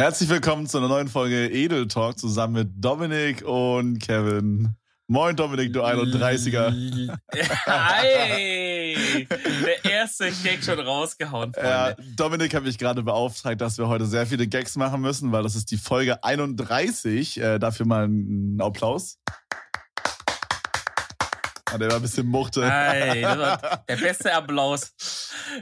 Herzlich willkommen zu einer neuen Folge Edel Talk zusammen mit Dominik und Kevin. Moin Dominik, du 31er. Hey, der erste Gag schon rausgehauen. Freunde. Ja, Dominik hat mich gerade beauftragt, dass wir heute sehr viele Gags machen müssen, weil das ist die Folge 31. Äh, dafür mal einen Applaus. Ah, der war ein bisschen muchte. Hey, das war der beste Applaus.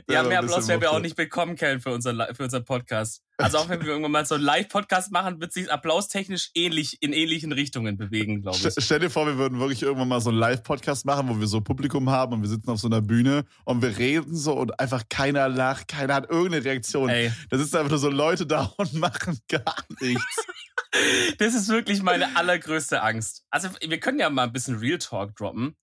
Der Ja, mehr Applaus werden wir auch nicht bekommen, Kellen, für unseren, für unseren Podcast. Also auch wenn wir irgendwann mal so einen Live-Podcast machen, wird sich applaustechnisch ähnlich, in ähnlichen Richtungen bewegen, glaube ich. Stell dir vor, wir würden wirklich irgendwann mal so einen Live-Podcast machen, wo wir so Publikum haben und wir sitzen auf so einer Bühne und wir reden so und einfach keiner lacht, keiner hat irgendeine Reaktion. Ey, Da sitzen einfach nur so Leute da und machen gar nichts. das ist wirklich meine allergrößte Angst. Also wir können ja mal ein bisschen Real Talk droppen.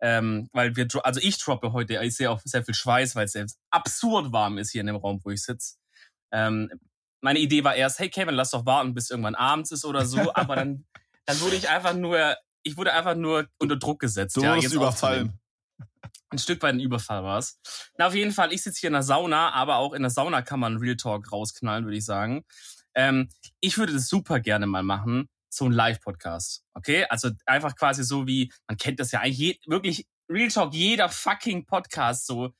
Ähm, weil wir, also ich droppe heute, ich sehe auch sehr viel Schweiß, weil es selbst absurd warm ist hier in dem Raum, wo ich sitze. Ähm, meine Idee war erst, hey Kevin, lass doch warten, bis irgendwann abends ist oder so, aber dann, dann wurde ich einfach nur, ich wurde einfach nur unter Druck gesetzt. Du ja, wurdest überfallen. Ein Stück weit ein Überfall war es. Na, auf jeden Fall, ich sitze hier in der Sauna, aber auch in der Sauna kann man Real Talk rausknallen, würde ich sagen. Ähm, ich würde das super gerne mal machen, so ein Live-Podcast. Okay? Also einfach quasi so wie, man kennt das ja eigentlich, je, wirklich Real Talk, jeder fucking Podcast so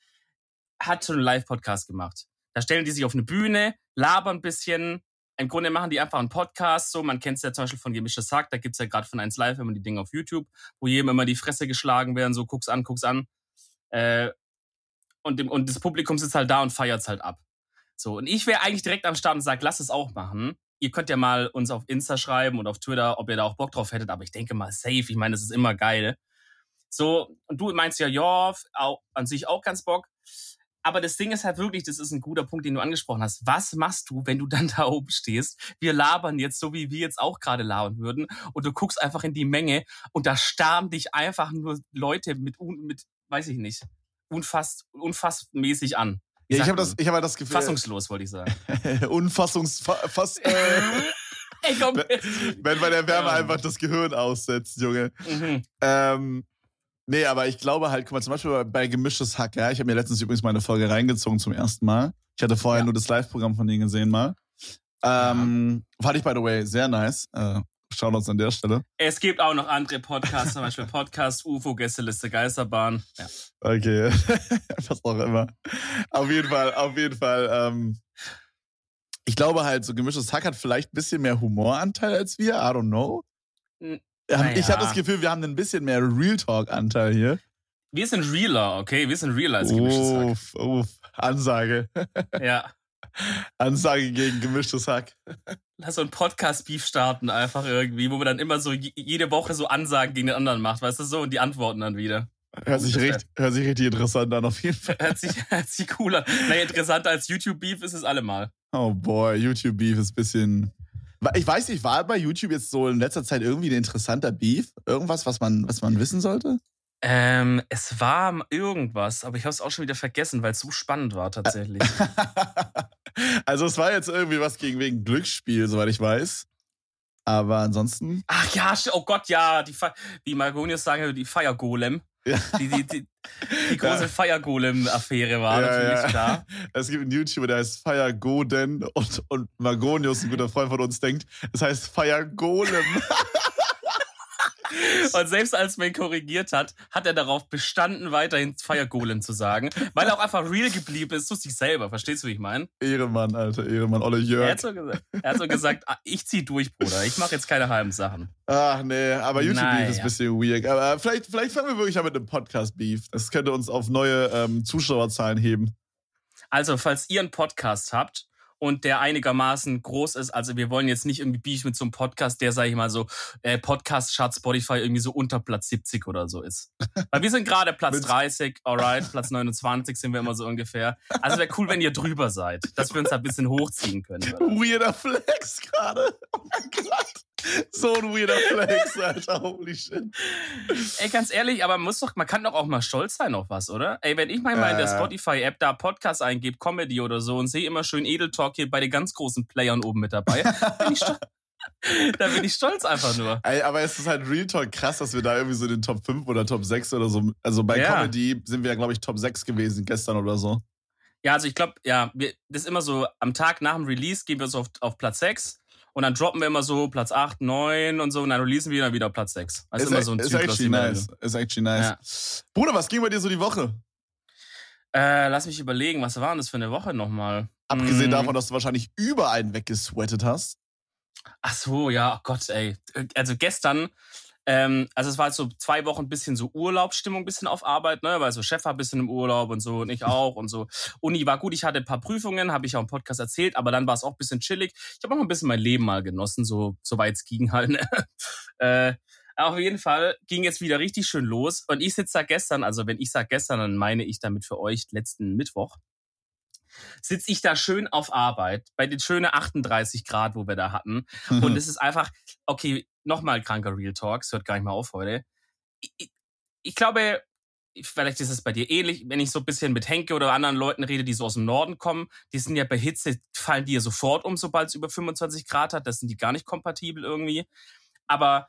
hat so einen Live-Podcast gemacht. Da stellen die sich auf eine Bühne, labern ein bisschen. Im Grunde machen die einfach einen Podcast, so. Man kennt es ja zum Beispiel von Gemischtes Hack, da gibt's ja gerade von 1 Live immer die Dinge auf YouTube, wo jedem immer die Fresse geschlagen werden, so guck's an, guck's an. Äh, und, dem, und das Publikum sitzt halt da und feiert's halt ab. So, und ich wäre eigentlich direkt am Start und sag, lass es auch machen. Ihr könnt ja mal uns auf Insta schreiben und auf Twitter, ob ihr da auch Bock drauf hättet, aber ich denke mal safe, ich meine, das ist immer geil. So, und du meinst ja, ja, auch, an sich auch ganz Bock. Aber das Ding ist halt wirklich, das ist ein guter Punkt, den du angesprochen hast. Was machst du, wenn du dann da oben stehst? Wir labern jetzt so, wie wir jetzt auch gerade labern würden. Und du guckst einfach in die Menge und da starren dich einfach nur Leute mit, mit weiß ich nicht, unfass, unfassmäßig an. Ja, ich habe das, ich habe das Gefühl. Fassungslos, wollte ich sagen. Unfassungs, fa- fast, äh, Ey, komm. wenn bei der Wärme einfach das Gehirn aussetzt, Junge. Mhm. Ähm, nee, aber ich glaube halt, guck mal, zum Beispiel bei, bei Gemischtes Hack, ja, ich habe mir letztens übrigens mal eine Folge reingezogen zum ersten Mal. Ich hatte vorher Ja. nur das Live-Programm von denen gesehen mal. Ähm, Fand ich, by the way, sehr nice. Äh, Shoutouts an der Stelle. Es gibt auch noch andere Podcasts, zum Beispiel Podcast UFO, Gästeliste Geisterbahn. Ja. Okay, was auch immer. Auf jeden Fall, auf jeden Fall. Ähm, ich glaube halt, so gemischtes Hack hat vielleicht ein bisschen mehr Humoranteil als wir. I don't know. N- naja. Ich habe das Gefühl, wir haben ein bisschen mehr Real Talk-Anteil hier. Wir sind realer, okay? Wir sind realer als gemischtes Hack. Uff, uff. Ansage. Ja. Ansage gegen gemischtes Hack. Lass so ein Podcast-Beef starten einfach irgendwie, wo man dann immer so je- jede Woche so Ansagen gegen den anderen macht, weißt du so? Und die antworten dann wieder. Hört sich, richtig, hört sich richtig interessant an, auf jeden Fall. Hört sich, hört sich cool an. Naja, interessanter als YouTube-Beef ist es allemal. Oh boy, YouTube Beef ist ein bisschen. Ich weiß nicht, war bei YouTube jetzt so in letzter Zeit irgendwie ein interessanter Beef? Irgendwas, was man, was man wissen sollte? Ähm, es war irgendwas, aber ich habe es auch schon wieder vergessen, weil es so spannend war tatsächlich. also es war jetzt irgendwie was gegen wegen Glücksspiel, soweit ich weiß. Aber ansonsten. Ach ja, oh Gott, ja, die Fe wie Margonius sagen, die Feiergolem. Ja. Die, die, die, die große Ja. Feiergolem-Affäre war Ja, natürlich ja. klar. Es gibt einen YouTuber, der heißt Fire Goden und, und Magonius, ein guter Freund von uns, denkt, es heißt Fire Golem. Und selbst als man ihn korrigiert hat, hat er darauf bestanden, weiterhin Feiergolem zu sagen, weil er auch einfach real geblieben ist zu sich selber. Verstehst du, wie ich meine? Ehremann, Alter, Ehremann, Olle Er Jörg. hat so gesagt, er hat so gesagt ah, ich zieh durch, Bruder. Ich mache jetzt keine halben Sachen. Ach nee, aber YouTube Beef Naja. ist ein bisschen weird. Aber äh, vielleicht, vielleicht fangen wir wirklich mal mit einem Podcast Beef. Das könnte uns auf neue ähm, Zuschauerzahlen heben. Also, falls ihr einen Podcast habt und der einigermaßen groß ist, also wir wollen jetzt nicht irgendwie Beef mit so einem Podcast, der, sag ich mal so, äh, Podcast-Chart Spotify irgendwie so unter Platz 70 oder so ist. Weil wir sind gerade Platz Mit- 30, alright, Platz 29 sind wir immer so ungefähr. Also wäre cool, wenn ihr drüber seid, dass wir uns da ein bisschen hochziehen können. Oder? Weirder Flex gerade. Oh mein Gott. So ein weirder Flex, Alter. Holy shit. Ey, ganz ehrlich, aber man muss doch, man kann doch auch mal stolz sein auf was, oder? Ey, wenn ich mal mal in der Äh. Spotify-App da Podcast eingebe, Comedy oder so und sehe immer schön Edel Talk hier bei den ganz großen Playern oben mit dabei, bin ich stolz. da bin ich stolz einfach nur. Ey, aber es ist halt Real Talk krass, dass wir da irgendwie so in den Top 5 oder Top 6 oder so. Also bei Ja. Comedy sind wir ja, glaube ich, Top 6 gewesen gestern oder so. Ja, also ich glaube, ja, wir, das ist immer so, am Tag nach dem Release gehen wir so auf, auf Platz 6 und dann droppen wir immer so Platz 8, 9 und so und dann releasen wir dann wieder Platz 6. Also ist, immer so ein ist Zyklus, actually nice. Ist actually nice. Bruder, was ging bei dir so die Woche? Äh, lass mich überlegen, was war denn das für eine Woche nochmal? Abgesehen Mm. davon, dass du wahrscheinlich über einen weggesweatet hast. Ach so, ja, oh Gott, ey. Also gestern, ähm, also es war halt so zwei Wochen ein bisschen so Urlaubsstimmung, ein bisschen auf Arbeit, ne, weil so Chef war ein bisschen im Urlaub und so und ich auch und so. Uni war gut, ich hatte ein paar Prüfungen, habe ich auch im Podcast erzählt, aber dann war es auch ein bisschen chillig. Ich habe auch ein bisschen mein Leben mal genossen, so, so weit es ging halt. Ne? äh, auf jeden Fall ging jetzt wieder richtig schön los und ich sitze da gestern, also wenn ich sage gestern, dann meine ich damit für euch letzten Mittwoch, sitze ich da schön auf Arbeit bei den schönen 38 Grad, wo wir da hatten. Und es ist einfach, okay, nochmal kranker Real Talk, es hört gar nicht mal auf heute. Ich, ich, ich glaube, vielleicht ist es bei dir ähnlich, wenn ich so ein bisschen mit Henke oder anderen Leuten rede, die so aus dem Norden kommen, die sind ja bei Hitze, fallen die ja sofort um, sobald es über 25 Grad hat. Das sind die gar nicht kompatibel irgendwie. Aber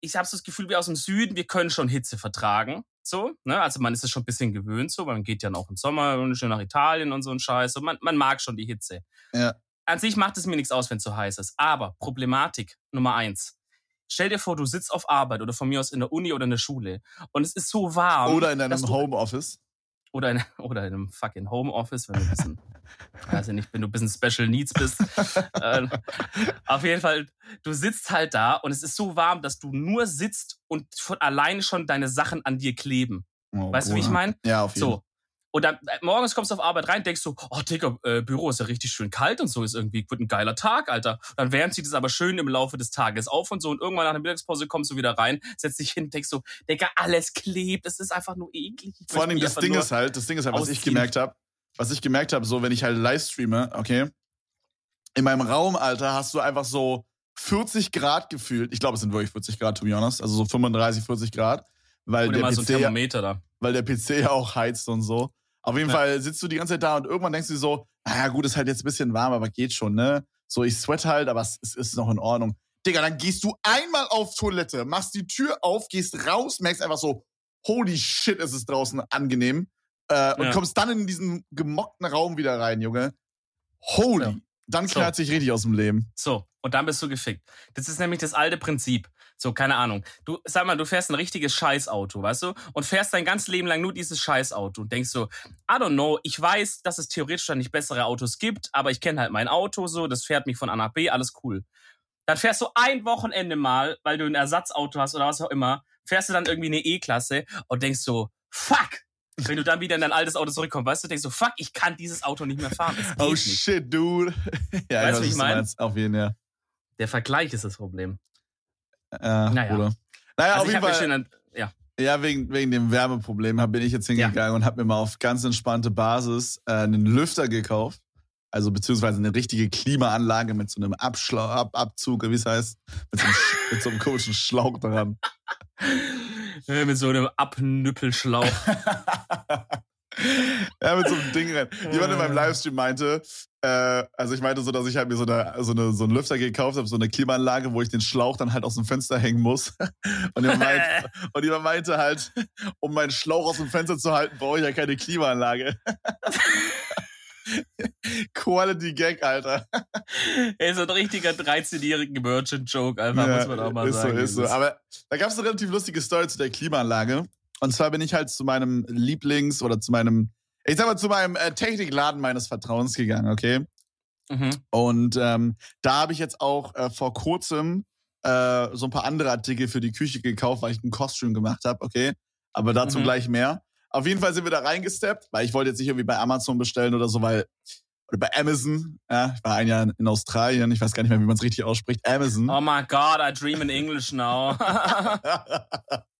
ich habe so das Gefühl, wir aus dem Süden, wir können schon Hitze vertragen. So, ne? Also man ist es schon ein bisschen gewöhnt so, man geht ja auch im Sommer schön nach Italien und so ein Scheiß. Und man, man mag schon die Hitze. Ja. An sich macht es mir nichts aus, wenn es so heiß ist. Aber Problematik Nummer eins. Stell dir vor, du sitzt auf Arbeit oder von mir aus in der Uni oder in der Schule und es ist so warm. Oder in deinem Homeoffice. Oder in, oder in einem fucking Homeoffice, wenn du ein bisschen, also nicht, wenn du ein bisschen Special Needs bist. äh, auf jeden Fall, du sitzt halt da und es ist so warm, dass du nur sitzt und von alleine schon deine Sachen an dir kleben. Oh, Weißt du, wie ich Bruder. meine? Ja, auf jeden Fall. So. Und dann äh, morgens kommst du auf Arbeit rein, denkst du, oh Digga, äh, Büro ist ja richtig schön kalt und so, ist irgendwie, wird ein geiler Tag, Alter. Dann wärmt sich das aber schön im Laufe des Tages auf und so und irgendwann nach der Mittagspause kommst du wieder rein, setzt dich hin, denkst so, Digga, alles klebt, es ist einfach nur eklig. Ich Vor allem das Ding ist halt, das Ding ist halt, was ich ausziehen. gemerkt habe, was ich gemerkt habe, so wenn ich halt live streame, okay, in meinem Raum, Alter, hast du einfach so 40 Grad gefühlt. Ich glaube, es sind wirklich 40 Grad, to be honest. Also so 35, 40 Grad. Weil Und der, so PC, da. weil der PC ja auch heizt und so. Auf jeden Ja. Fall sitzt du die ganze Zeit da und irgendwann denkst du dir so, naja gut, ist halt jetzt ein bisschen warm, aber geht schon, ne? So, ich sweat halt, aber es, ist noch in Ordnung. Digga, dann gehst du einmal auf Toilette, machst die Tür auf, gehst raus, merkst einfach so, holy shit, ist es draußen angenehm. Äh, und Ja. kommst dann in diesen gemockten Raum wieder rein, Junge. Holy. Ja. Dann So. knallt sich richtig aus dem Leben. So, und dann bist du gefickt. Das ist nämlich das alte Prinzip. So, keine Ahnung. Du, sag mal, du fährst ein richtiges Scheißauto, weißt du? Und fährst dein ganzes Leben lang nur dieses Scheißauto und denkst so, I don't know, ich weiß, dass es theoretisch dann nicht bessere Autos gibt, aber ich kenne halt mein Auto so, das fährt mich von A nach B, alles cool. Dann fährst du ein Wochenende mal, weil du ein Ersatzauto hast oder was auch immer, fährst du dann irgendwie eine E-Klasse und denkst so, fuck! Wenn du dann wieder in dein altes Auto zurückkommst, weißt du, denkst so, fuck, ich kann dieses Auto nicht mehr fahren. Oh nicht. shit, dude. ja, Weißt du, weiß, wie ich was mein? meinst. Auf jeden Fall. Der Vergleich ist das Problem. Ja, Naja. Bruder. Naja, Also auf jeden Fall. schön, ja. Ja, wegen, wegen dem Wärmeproblem bin ich jetzt hingegangen und habe mir mal auf ganz entspannte Basis äh, einen Lüfter gekauft. Also beziehungsweise eine richtige Klimaanlage mit so einem Abschlau Ab Abzug, wie es heißt, mit so, einem, mit so einem komischen Schlauch dran. Äh, Mit so einem Abnüppelschlauch. ja, mit so einem Ding rein. Jemand in meinem Livestream meinte, äh, also ich meinte so, dass ich halt mir so, eine, so, eine, so einen Lüfter gekauft habe, so eine Klimaanlage, wo ich den Schlauch dann halt aus dem Fenster hängen muss. Und jemand, meint, und jemand meinte halt, um meinen Schlauch aus dem Fenster zu halten, brauche ich ja keine Klimaanlage. Quality Gag, Alter. Ey, so ein richtiger 13-jährigen Merchant-Joke, einfach, muss man auch mal ist sagen. so, ist so. Aber da gab es eine relativ lustige Story zu der Klimaanlage. Und zwar bin ich halt zu meinem Lieblings- oder zu meinem, ich sag mal, zu meinem äh, Technikladen meines Vertrauens gegangen, okay? Mhm. Und ähm, da habe ich jetzt auch äh, vor kurzem äh, so ein paar andere Artikel für die Küche gekauft, weil ich einen Kostüm gemacht habe, okay? Aber dazu Mhm. gleich mehr. Auf jeden Fall sind wir da reingesteppt, weil ich wollte jetzt nicht irgendwie bei Amazon bestellen oder so, weil oder bei Amazon, ja, ich war ein Jahr in Australien, ich weiß gar nicht mehr, wie man es richtig ausspricht, Amazon. Oh my God, I dream in English now.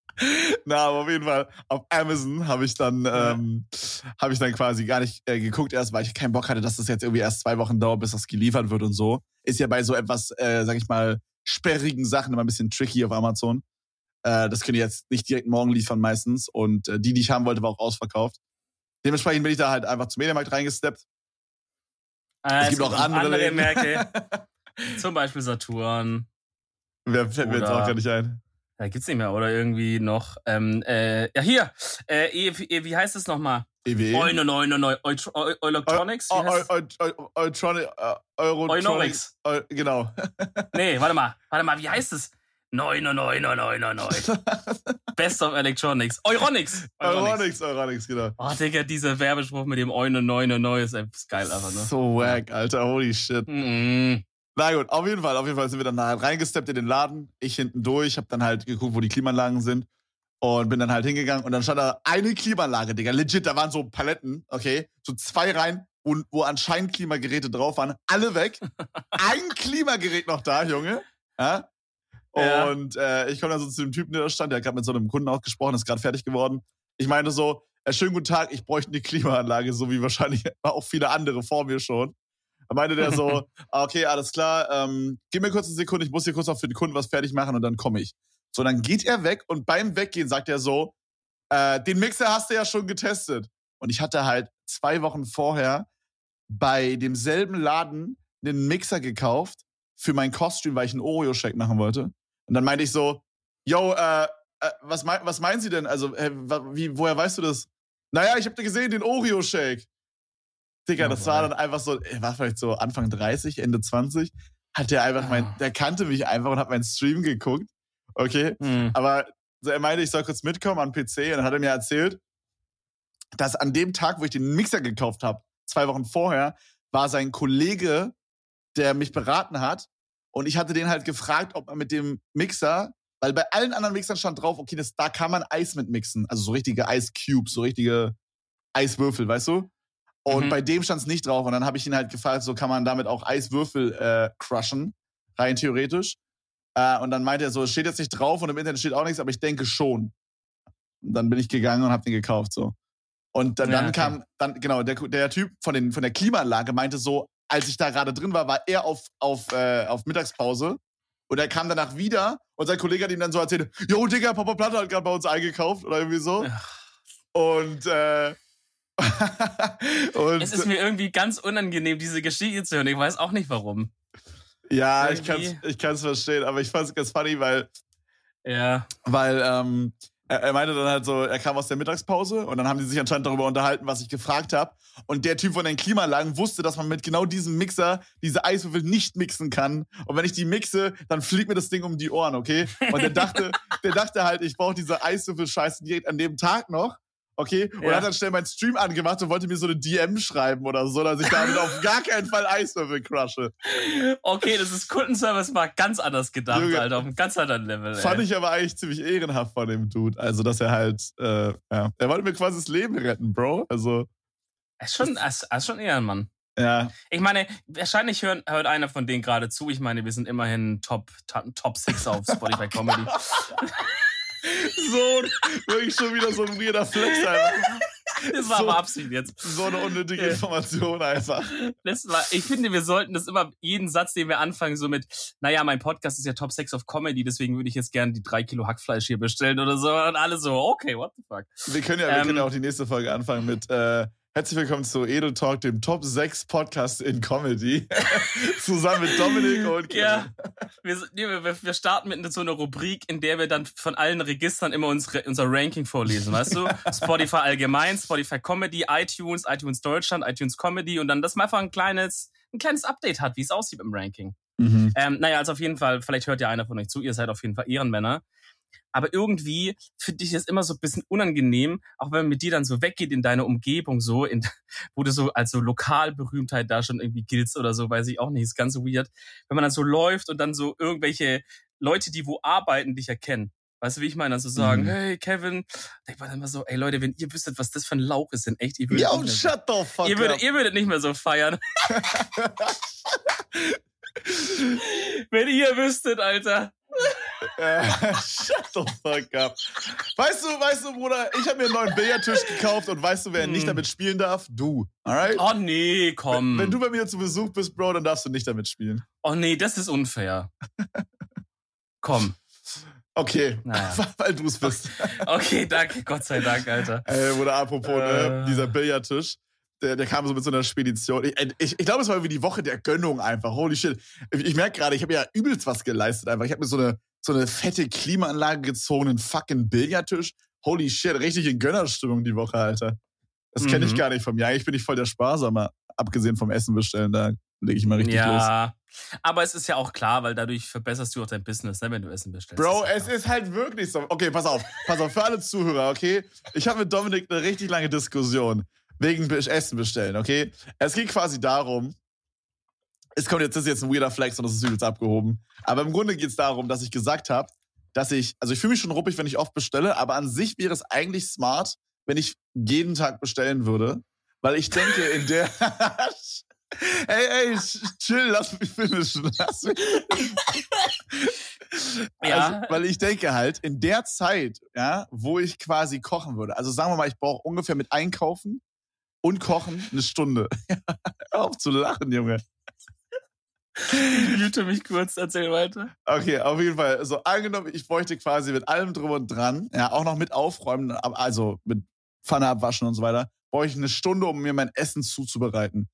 Na, aber auf jeden Fall auf Amazon habe ich dann Ja. ähm, habe ich dann quasi gar nicht äh, geguckt erst, weil ich keinen Bock hatte, dass das jetzt irgendwie erst zwei Wochen dauert, bis das geliefert wird und so. Ist ja bei so etwas, äh, sag ich mal, sperrigen Sachen immer ein bisschen tricky auf Amazon. Äh, das können die jetzt nicht direkt morgen liefern meistens und äh, die, die ich haben wollte, war auch ausverkauft. Dementsprechend bin ich da halt einfach zum Mediamarkt reingesteppt. Äh, gibt auch andere Läden. Märkte. Zum Beispiel Saturn. Wer fällt mir jetzt auch gar nicht ein. Ja, gibt's nicht mehr. Oder irgendwie noch. Ähm, äh, ja, hier. Äh, e, e, wie heißt es nochmal? EWE. Euro, neu, neu, neu, Electronics? Electronic, Eurotronics. Genau. Nee, warte mal. Warte mal, wie heißt es? 99999. Best of Electronics. Euronics. Euronics, Euronics, genau. Oh, Digga, dieser Werbespruch mit dem 999 ist geil einfach, ne? So wack, Alter. Holy shit. Mhm. Na gut, auf jeden Fall, auf jeden Fall sind wir dann halt reingesteppt in den Laden. Ich hinten durch, hab dann halt geguckt, wo die Klimaanlagen sind. Und bin dann halt hingegangen und dann stand da eine Klimaanlage, Digga. Legit, da waren so Paletten, okay? So zwei rein, wo, wo anscheinend Klimageräte drauf waren. Alle weg. Ein Klimagerät noch da, Junge. Ja? Ja. Und äh, ich komme dann so zu dem Typen, der da stand, der hat gerade mit so einem Kunden auch gesprochen, ist gerade fertig geworden. Ich meinte so, äh, schönen guten Tag, ich bräuchte eine Klimaanlage, so wie wahrscheinlich auch viele andere vor mir schon. Da meinte der so, ah, okay, alles klar, ähm, gib mir kurz eine Sekunde, ich muss hier kurz noch für den Kunden was fertig machen und dann komme ich. So, dann geht er weg und beim Weggehen sagt er so, äh, den Mixer hast du ja schon getestet. Und ich hatte halt zwei Wochen vorher bei demselben Laden einen Mixer gekauft für mein Kostüm, weil ich einen Oreo-Shake machen wollte. Und dann meinte ich so, yo, äh, äh, was, mein, was meinen Sie denn? Also, äh, wie, woher weißt du das? Naja, ich hab dir gesehen, den Oreo-Shake. Digga, das war dann einfach so, er war vielleicht so Anfang 30, Ende 20. Hat der einfach mein, Ah. der kannte mich einfach und hat meinen Stream geguckt. Okay. Hm. Aber so, er meinte, ich soll kurz mitkommen am PC und dann hat er mir erzählt, dass an dem Tag, wo ich den Mixer gekauft habe, zwei Wochen vorher, war sein Kollege, der mich beraten hat. Und ich hatte den halt gefragt, ob man mit dem Mixer, weil bei allen anderen Mixern stand drauf, okay, das, da kann man Eis mit mixen. Also so richtige Eiscubes, so richtige Eiswürfel, weißt du? Und Mhm. bei dem stand es nicht drauf. Und dann habe ich ihn halt gefragt, so kann man damit auch Eiswürfel äh, crushen, rein theoretisch. Äh, und dann meinte er so, es steht jetzt nicht drauf und im Internet steht auch nichts, aber ich denke schon. Und dann bin ich gegangen und habe den gekauft so. Und dann, Ja, dann okay. kam, dann genau der, der Typ von den von der Klimaanlage meinte so, als ich da gerade drin war, war er auf auf äh, auf Mittagspause und er kam danach wieder und sein Kollege hat ihm dann so erzählt, Jo Digga, Papa Platte hat gerade bei uns eingekauft oder irgendwie so. Und äh, und Es ist mir irgendwie ganz unangenehm, diese Geschichte zu hören. Ich weiß auch nicht warum. ja, irgendwie- ich kann's verstehen, aber ich fand's ganz funny, weil Ja. weil ähm, er, er meinte dann halt so, er kam aus der Mittagspause und dann haben die sich anscheinend darüber unterhalten, was ich gefragt habe. Und der Typ von den Klimaanlagen wusste, dass man mit genau diesem Mixer diese Eiswürfel nicht mixen kann. Und wenn ich die mixe, dann fliegt mir das Ding um die Ohren, okay? Und der dachte, der dachte halt, ich brauche diese Eiswürfel-Scheiße direkt an dem Tag noch. Okay, und Ja. hat dann schnell meinen Stream angemacht und wollte mir so eine DM schreiben oder so, dass ich damit auf gar keinen Fall Eiswürfel crushe. Okay, das ist Kundenservice war ganz anders gedacht, Junge. Alter. Auf einem ganz anderen Level. Fand ey. ich aber eigentlich ziemlich ehrenhaft von dem Dude. Also, dass er halt, äh, ja, er wollte mir quasi das Leben retten, Bro. Also, Er ist schon, ist, ist schon eher ein Mann. ja. Ich meine, wahrscheinlich hören, hört einer von denen gerade zu. Ich meine, wir sind immerhin Top, Top, Top 6 auf Spotify Comedy. So, wirklich schon wieder so ein weirder Flex einfach. Das war So. aber Absicht jetzt. So eine unnötige. Information einfach. Das war, ich finde, wir sollten das immer, jeden Satz, den wir anfangen, so mit, naja, mein Podcast ist ja Top 6 of Comedy, deswegen würde ich jetzt gerne die drei Kilo Hackfleisch hier bestellen oder so. Und alle so, okay, what the fuck. Wir können ja, wir Ähm. können ja auch die nächste Folge anfangen mit, äh, Herzlich willkommen zu Edel Talk, dem Top 6 Podcast in Comedy. Zusammen mit Dominik und Kevin. Ja, wir, wir, wir starten mit so einer Rubrik, in der wir dann von allen Registern immer unsere, unser Ranking vorlesen, weißt du? Spotify allgemein, Spotify Comedy, iTunes, iTunes Deutschland, iTunes Comedy und dann, dass man einfach ein kleines, ein kleines Update hat, wie es aussieht im Ranking. Mhm. Ähm, naja, also auf jeden Fall, vielleicht hört ja einer von euch zu, ihr seid auf jeden Fall Ehrenmänner. Aber irgendwie finde ich es immer so ein bisschen unangenehm, auch wenn man mit dir dann so weggeht in deine Umgebung, so, in, wo du so als so Lokalberühmtheit da schon irgendwie giltst oder so, weiß ich auch nicht, ist ganz weird. Wenn man dann so läuft und dann so irgendwelche Leute, die wo arbeiten, dich erkennen. Weißt du, wie ich meine? Dann so sagen, Mhm. hey, Kevin. Denkt man dann immer so, ey Leute, wenn ihr wüsstet, was das für ein Lauch ist, denn echt, ihr würdet, Yo, nicht, mehr, shut the fuck ihr, würdet, ihr würdet nicht mehr so feiern. wenn ihr wüsstet, Alter. Äh, shut the fuck up. Weißt du, weißt du, Bruder, ich habe mir einen neuen Billardtisch gekauft und weißt du, wer nicht Hm. damit spielen darf? Du. Alright? Oh nee, komm. Wenn du bei mir zu Besuch bist, Bro, dann darfst du nicht damit spielen. oh nee, das ist unfair. Komm. Okay, Naja. weil du es bist. Okay, danke, Gott sei Dank, Alter. Ey, oder apropos, ne, Äh. dieser Billardtisch, der, der kam so mit so einer Spedition. Ich, ich, ich glaube, es war irgendwie die Woche der Gönnung einfach. Holy shit. Ich, ich merke gerade, ich habe ja übelst was geleistet einfach. Ich habe mir so eine so eine fette Klimaanlage gezogenen fucking Billardtisch. Holy shit, richtig in Gönnerstimmung die Woche, Alter. Das kenne ich Mhm. gar nicht vom Jahr. Ich bin nicht voll der Sparsamer. Abgesehen vom Essen bestellen, da lege ich mal richtig los. ja. Aber es ist ja auch klar, weil dadurch verbesserst du auch dein Business, ne, wenn du Essen bestellst. Bro, Das es ist halt wirklich so. Okay, pass auf. Pass auf, für alle Zuhörer, okay? Ich habe mit Dominik eine richtig lange Diskussion wegen Essen bestellen, okay? Es geht quasi darum, es kommt jetzt, das ist jetzt ein weirder Flex und das ist übelst abgehoben. Aber im Grunde geht es darum, dass ich gesagt habe, dass ich, also ich fühle mich schon ruppig, wenn ich oft bestelle, aber an sich wäre es eigentlich smart, wenn ich jeden Tag bestellen würde. Weil ich denke, in der. Ey, ey, ch- chill, lass mich finishen. Lass mich Ja. also, weil ich denke halt, in der Zeit, ja, wo ich quasi kochen würde, also sagen wir mal, ich brauche ungefähr mit Einkaufen und Kochen eine Stunde. Hör auf zu lachen, Junge. Ich mute mich kurz, erzähl weiter. Okay, auf jeden Fall. So angenommen, ich bräuchte quasi mit allem drum und dran, ja, auch noch mit Aufräumen, also mit Pfanne abwaschen und so weiter, brauche ich eine Stunde, um mir mein Essen zuzubereiten.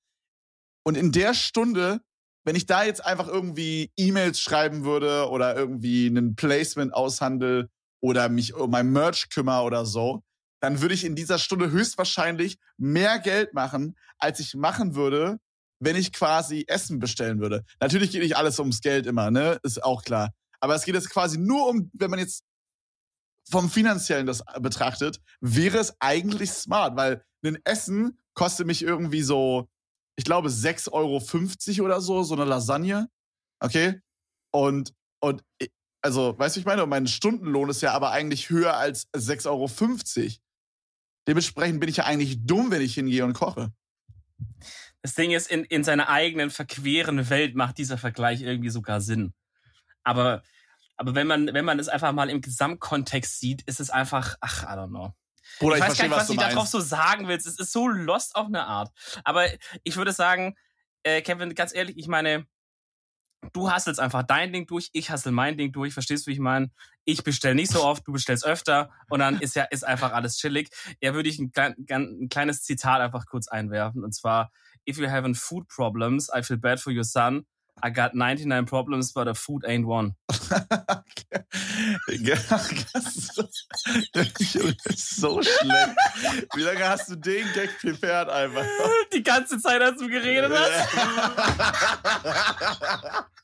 Und in der Stunde, wenn ich da jetzt einfach irgendwie E-Mails schreiben würde oder irgendwie einen Placement aushandel oder mich um mein Merch kümmere oder so, dann würde ich in dieser Stunde höchstwahrscheinlich mehr Geld machen, als ich machen würde, wenn ich quasi Essen bestellen würde. Natürlich geht nicht alles ums Geld immer, ne? Ist auch klar. Aber es geht jetzt quasi nur um, wenn man jetzt vom Finanziellen das betrachtet, wäre es eigentlich smart, weil ein Essen kostet mich irgendwie so, ich glaube, 6,50 Euro oder so, so eine Lasagne. Okay? Und, und also, weißt du, ich meine? Mein Stundenlohn ist ja aber eigentlich höher als 6,50 Euro. Dementsprechend bin ich ja eigentlich dumm, wenn ich hingehe und koche. Das Ding ist, in, in seiner eigenen verqueren Welt macht dieser Vergleich irgendwie sogar Sinn. Aber, aber wenn man, wenn man es einfach mal im Gesamtkontext sieht, ist es einfach, ach, I don't know. Bruder, ich, ich, weiß verstehe, gar nicht, was, was du darauf so sagen willst. Es ist so lost auf eine Art. Aber ich würde sagen, äh, Kevin, ganz ehrlich, ich meine, du hasselst einfach dein Ding durch, ich hassel mein Ding durch. Verstehst du, wie ich meine? Ich bestell nicht so oft, du bestellst öfter und dann ist ja ist einfach alles chillig. Ja, würde ich ein, klein, ein kleines Zitat einfach kurz einwerfen und zwar: If you're having food problems, I feel bad for your son. I got 99 problems, but a food ain't one. Das ist so schlecht. Wie lange hast du den Gag prepared einfach? Die ganze Zeit, als du geredet hast.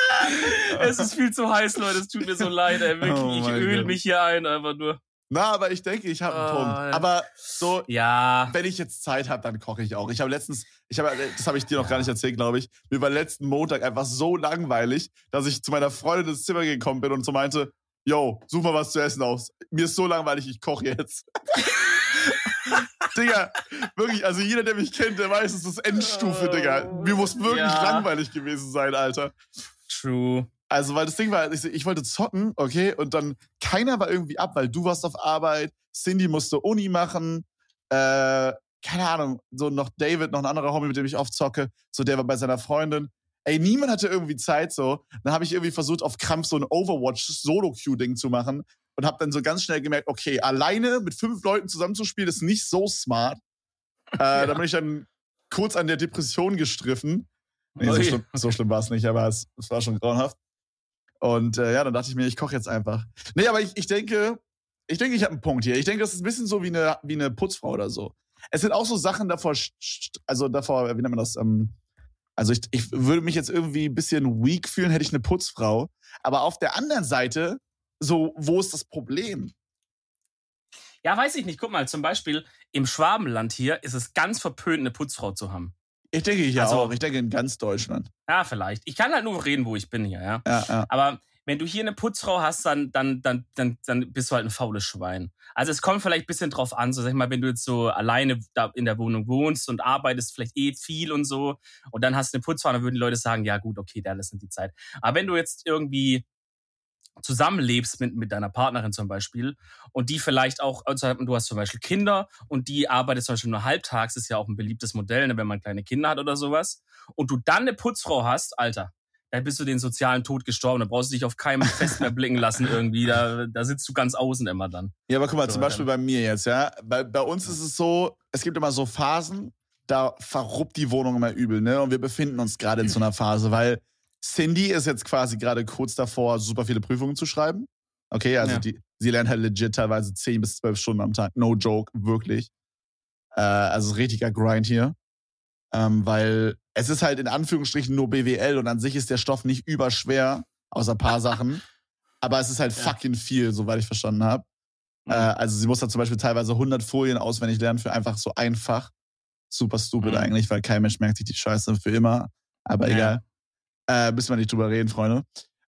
Es ist viel zu heiß, Leute. Es tut mir so leid, ey. Wirklich, Oh ich mein öl Gott. mich hier ein, einfach nur. Na, aber ich denke, ich habe einen Oh, Punkt. ja. Aber so, Ja. wenn ich jetzt Zeit habe, dann koche ich auch. Ich habe letztens, ich habe, das habe ich dir noch gar nicht erzählt, glaube ich. Mir war letzten Montag einfach so langweilig, dass ich zu meiner Freundin ins Zimmer gekommen bin und so meinte, yo, such mal was zu essen aus. Mir ist so langweilig, ich koche jetzt. Digga, wirklich, also jeder, der mich kennt, der weiß, es ist Endstufe, Digga. Mir muss wirklich Ja. langweilig gewesen sein, Alter. True. Also, weil das Ding war, ich, ich wollte zocken, okay, und dann keiner war irgendwie ab, weil du warst auf Arbeit, Cindy musste Uni machen, äh, keine Ahnung, so noch David, noch ein anderer Homie, mit dem ich oft zocke, so der war bei seiner Freundin. Ey, niemand hatte irgendwie Zeit so. Dann habe ich irgendwie versucht, auf Krampf so ein Overwatch-Solo-Queue-Ding zu machen und habe dann so ganz schnell gemerkt, okay, alleine mit fünf Leuten zusammenzuspielen, ist nicht so smart. Äh, Da bin ich dann kurz an der Depression gestriffen. Nee, so schlimm, so schlimm war es nicht, aber es, es war schon grauenhaft. Und äh, ja, dann dachte ich mir, ich koche jetzt einfach. Nee, aber ich, ich denke, ich denke, ich habe einen Punkt hier. Ich denke, das ist ein bisschen so wie eine, wie eine Putzfrau oder so. Es sind auch so Sachen davor, also davor, wie nennt man das? Ähm, also ich, ich würde mich jetzt irgendwie ein bisschen weak fühlen, hätte ich eine Putzfrau. Aber auf der anderen Seite, so, wo ist das Problem? Ja, weiß ich nicht. Guck mal, zum Beispiel im Schwabenland hier ist es ganz verpönt, eine Putzfrau zu haben. Ich denke ich ja Also- auch. Ich denke in ganz Deutschland. Ja, vielleicht. Ich kann halt nur reden, wo ich bin hier, ja. Ja, ja. Aber wenn du hier eine Putzfrau hast, dann, dann, dann, dann, dann bist du halt ein faules Schwein. Also es kommt vielleicht ein bisschen drauf an, so sag ich mal, wenn du jetzt so alleine da in der Wohnung wohnst und arbeitest vielleicht eh viel und so und dann hast du eine Putzfrau, dann würden die Leute sagen, ja gut, okay, da ist nicht die Zeit. Aber wenn du jetzt irgendwie zusammenlebst mit, mit deiner Partnerin zum Beispiel und die vielleicht auch, also du hast zum Beispiel Kinder und die arbeitet zum Beispiel nur halbtags, ist ja auch ein beliebtes Modell, ne, wenn man kleine Kinder hat oder sowas und du dann eine Putzfrau hast, Alter, da bist du den sozialen Tod gestorben. Da brauchst du dich auf keinem Fest mehr blicken lassen irgendwie. Da, da sitzt du ganz außen immer dann. Ja, aber guck mal, So, zum Beispiel bei mir jetzt, ja. Bei, bei uns ist es so, es gibt immer so Phasen, da verruppt die Wohnung immer übel, ne? Und wir befinden uns gerade in so einer Phase, weil Cindy ist jetzt quasi gerade kurz davor, super viele Prüfungen zu schreiben. Okay, also Ja. die, sie lernt halt legit teilweise 10 bis 12 Stunden am Tag. No joke, wirklich. Äh, also richtiger Grind hier. Ähm, weil es ist halt in Anführungsstrichen nur BWL und an sich ist der Stoff nicht überschwer, außer ein paar Sachen. Aber es ist halt Ja. fucking viel, soweit ich verstanden habe. Mhm. Äh, also sie muss da zum Beispiel teilweise 100 Folien auswendig lernen für einfach so einfach. Super stupid Mhm. eigentlich, weil kein Mensch merkt sich die Scheiße für immer. Aber Ja. egal. Äh, müssen wir nicht drüber reden, Freunde.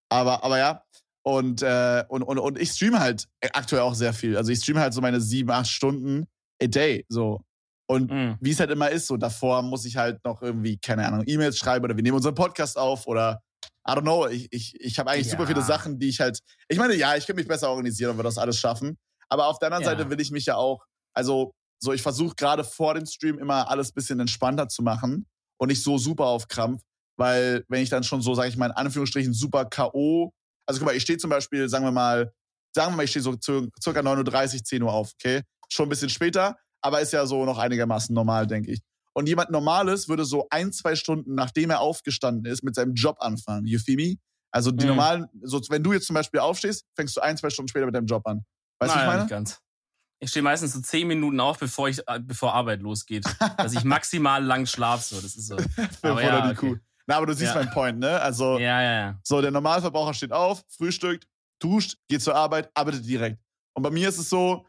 Aber, aber ja. Und, äh, und, und, und ich streame halt aktuell auch sehr viel. Also ich streame halt so meine sieben, acht Stunden a day. So. Und Mhm. wie es halt immer ist, so davor muss ich halt noch irgendwie, keine Ahnung, E-Mails schreiben oder wir nehmen unseren Podcast auf oder I don't know. Ich, ich, ich habe eigentlich Ja. super viele Sachen, die ich halt. Ich meine, ja, ich könnte mich besser organisieren und wir das alles schaffen. Aber auf der anderen Ja. Seite will ich mich ja auch, also so, ich versuche gerade vor dem Stream immer alles bisschen entspannter zu machen und nicht so super auf Krampf, weil wenn ich dann schon so, sage ich mal, in Anführungsstrichen super K.O. Also guck mal, ich stehe zum Beispiel, sagen wir mal, sagen wir mal, ich stehe so circa 9.30 Uhr, 10 Uhr auf, okay? Schon ein bisschen später, aber ist ja so noch einigermaßen normal, denke ich. Und jemand Normales würde so ein, zwei Stunden, nachdem er aufgestanden ist, mit seinem Job anfangen. You feel me? Also die Mhm. normalen, so, wenn du jetzt zum Beispiel aufstehst, fängst du ein, zwei Stunden später mit deinem Job an. Weißt du, ich meine? nicht ganz. Ich stehe meistens so zehn Minuten auf, bevor ich, äh, bevor Arbeit losgeht. dass ich maximal lang schlafe. So. Das ist so. Aber ja, okay. Kuh. Na, aber du siehst Ja. meinen Point, ne? Also, Ja, ja, ja. so, der Normalverbraucher steht auf, frühstückt, duscht, geht zur Arbeit, arbeitet direkt. Und bei mir ist es so,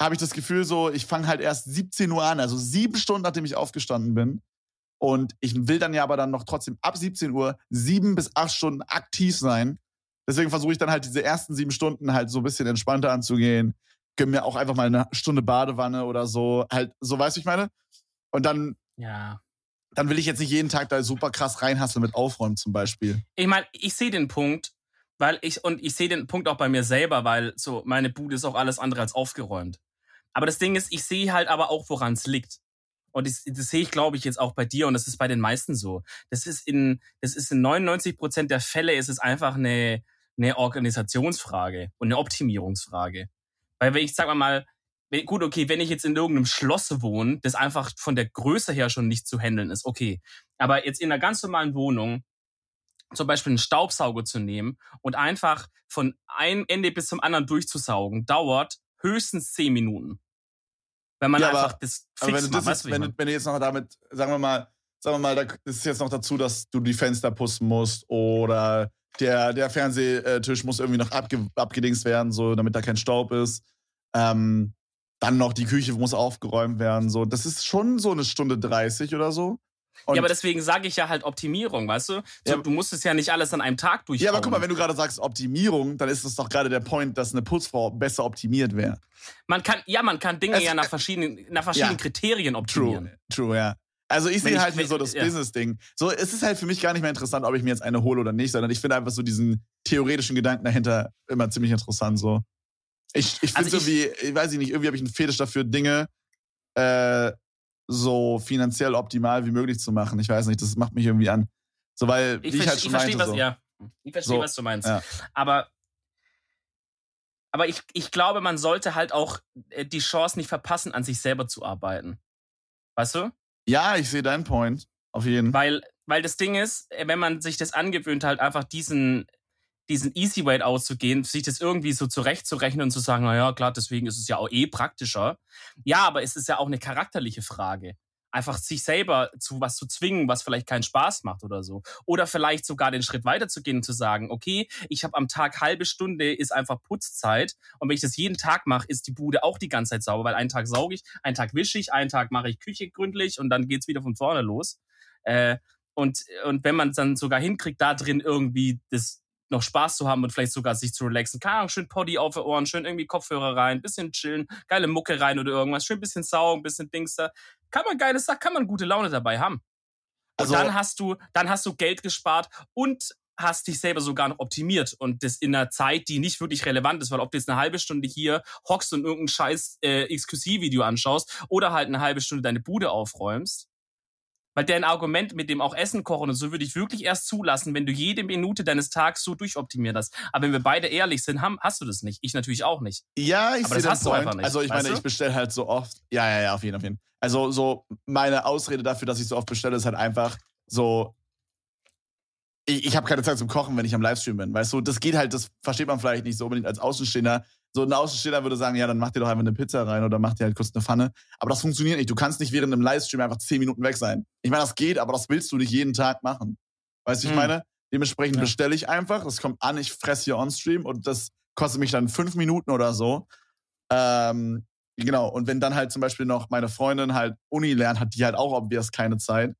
habe ich das Gefühl so, ich fange halt erst 17 Uhr an, also sieben Stunden, nachdem ich aufgestanden bin. Und ich will dann ja aber dann noch trotzdem ab 17 Uhr sieben bis acht Stunden aktiv sein. Deswegen versuche ich dann halt diese ersten sieben Stunden halt so ein bisschen entspannter anzugehen. Gönn mir auch einfach mal eine Stunde Badewanne oder so. Halt, so weißt du, ich meine? Und dann, Ja. Dann will ich jetzt nicht jeden Tag da super krass reinhasseln mit Aufräumen zum Beispiel. Ich meine, ich sehe den Punkt, weil ich, und ich sehe den Punkt auch bei mir selber, weil so, meine Bude ist auch alles andere als aufgeräumt. Aber das Ding ist, ich sehe halt aber auch, woran es liegt. Und das, das sehe ich, glaube ich, jetzt auch bei dir und das ist bei den meisten so. Das ist in, das ist in 99 Prozent der Fälle ist es einfach eine, eine Organisationsfrage und eine Optimierungsfrage. Weil wenn ich sag mal, gut, okay, wenn ich jetzt in irgendeinem Schloss wohne, das einfach von der Größe her schon nicht zu handeln ist, okay. Aber jetzt in einer ganz normalen Wohnung, zum Beispiel einen Staubsauger zu nehmen und einfach von einem Ende bis zum anderen durchzusaugen, dauert höchstens zehn Minuten. Wenn man Ja, aber- einfach das Aber wenn fix du, macht, das jetzt, du, wie ich wenn, du, wenn du jetzt noch damit, sagen wir mal, sagen wir mal, da das ist jetzt noch dazu, dass du die Fenster putzen musst oder der, der Fernsehtisch muss irgendwie noch abge, abgedingst werden, so damit da kein Staub ist. Ähm, dann noch die Küche muss aufgeräumt werden. So, das ist schon so eine Stunde 30 oder so. Und- ja, aber deswegen sage ich ja halt Optimierung, weißt du? So, Ja. du musst es ja nicht alles an einem Tag durchhauen. ja, aber guck mal, wenn du gerade sagst Optimierung, dann ist das doch gerade der Point, dass eine Putzfrau besser optimiert wäre. man kann, ja, man kann Dinge Es- ja nach verschiedenen, nach verschiedenen Ja. Kriterien optimieren. True, true, ja. Also ich sehe ich- halt wie wenn- so das ja. Business-Ding. So, es ist halt für mich gar nicht mehr interessant, ob ich mir jetzt eine hole oder nicht, sondern ich finde einfach so diesen theoretischen Gedanken dahinter immer ziemlich interessant. So. Ich, ich finde Also so wie, ich weiß ich nicht, irgendwie habe ich einen Fetisch dafür, Dinge äh, so finanziell optimal wie möglich zu machen. Ich weiß nicht, das macht mich irgendwie an. So, weil, Ich, ich, halt ich verstehe, was, so. ja. Ich verstehe, So, was du meinst. ja. Aber, aber ich, ich glaube, man sollte halt auch äh, die Chance nicht verpassen, an sich selber zu arbeiten. Weißt du? Ja, ich sehe deinen Point. Auf jeden Fall. Weil, weil das Ding ist, äh, wenn man sich das angewöhnt, halt einfach diesen, diesen Easy Way auszugehen, sich das irgendwie so zurechtzurechnen und zu sagen, na ja, klar, deswegen ist es ja auch eh praktischer. Ja, aber es ist ja auch eine charakterliche Frage. Einfach sich selber zu was zu zwingen, was vielleicht keinen Spaß macht oder so. Oder vielleicht sogar den Schritt weiterzugehen und zu sagen, okay, ich habe am Tag halbe Stunde, ist einfach Putzzeit. Und wenn ich das jeden Tag mache, ist die Bude auch die ganze Zeit sauber, weil einen Tag sauge ich, einen Tag wische ich, einen Tag mache ich Küche gründlich und dann geht's wieder von vorne los. Äh, und, und wenn man es dann sogar hinkriegt, da drin irgendwie das noch Spaß zu haben und vielleicht sogar sich zu relaxen. Keine Ahnung, schön Poddy auf den Ohren, schön irgendwie Kopfhörer rein, bisschen chillen, geile Mucke rein oder irgendwas, schön bisschen saugen, bisschen Dings da. Kann man geiles Sache, kann man gute Laune dabei haben. Und Also- dann hast du, dann hast du Geld gespart und hast dich selber sogar noch optimiert und das in einer Zeit, die nicht wirklich relevant ist, weil ob du jetzt eine halbe Stunde hier hockst und irgendein scheiß äh, XQC-Video anschaust oder halt eine halbe Stunde deine Bude aufräumst, weil dein Argument mit dem auch Essen kochen und so würde ich wirklich erst zulassen, wenn du jede Minute deines Tages so durchoptimiert hast. Aber wenn wir beide ehrlich sind, haben, hast du das nicht. Ich natürlich auch nicht. Ja, ich Aber das hast du Point. einfach nicht, Also ich meine, du? ich bestelle halt so oft. Ja, ja, ja, auf jeden, auf jeden. Also so meine Ausrede dafür, dass ich so oft bestelle, ist halt einfach so. ich, ich habe keine Zeit zum Kochen, wenn ich am Livestream bin. Weißt du, das geht halt, das versteht man vielleicht nicht so unbedingt als Außenstehender. So ein Außenstehender würde sagen, ja, dann mach dir doch einfach eine Pizza rein oder mach dir halt kurz eine Pfanne. Aber das funktioniert nicht. Du kannst nicht während einem Livestream einfach zehn Minuten weg sein. Ich meine, das geht, aber das willst du nicht jeden Tag machen. Weißt du, ich Hm. meine? Dementsprechend Ja. bestelle ich einfach, das kommt an, ich fresse hier on-stream und das kostet mich dann fünf Minuten oder so. Ähm, genau, und wenn dann halt zum Beispiel noch meine Freundin halt Uni lernt, hat die halt auch obvious keine Zeit.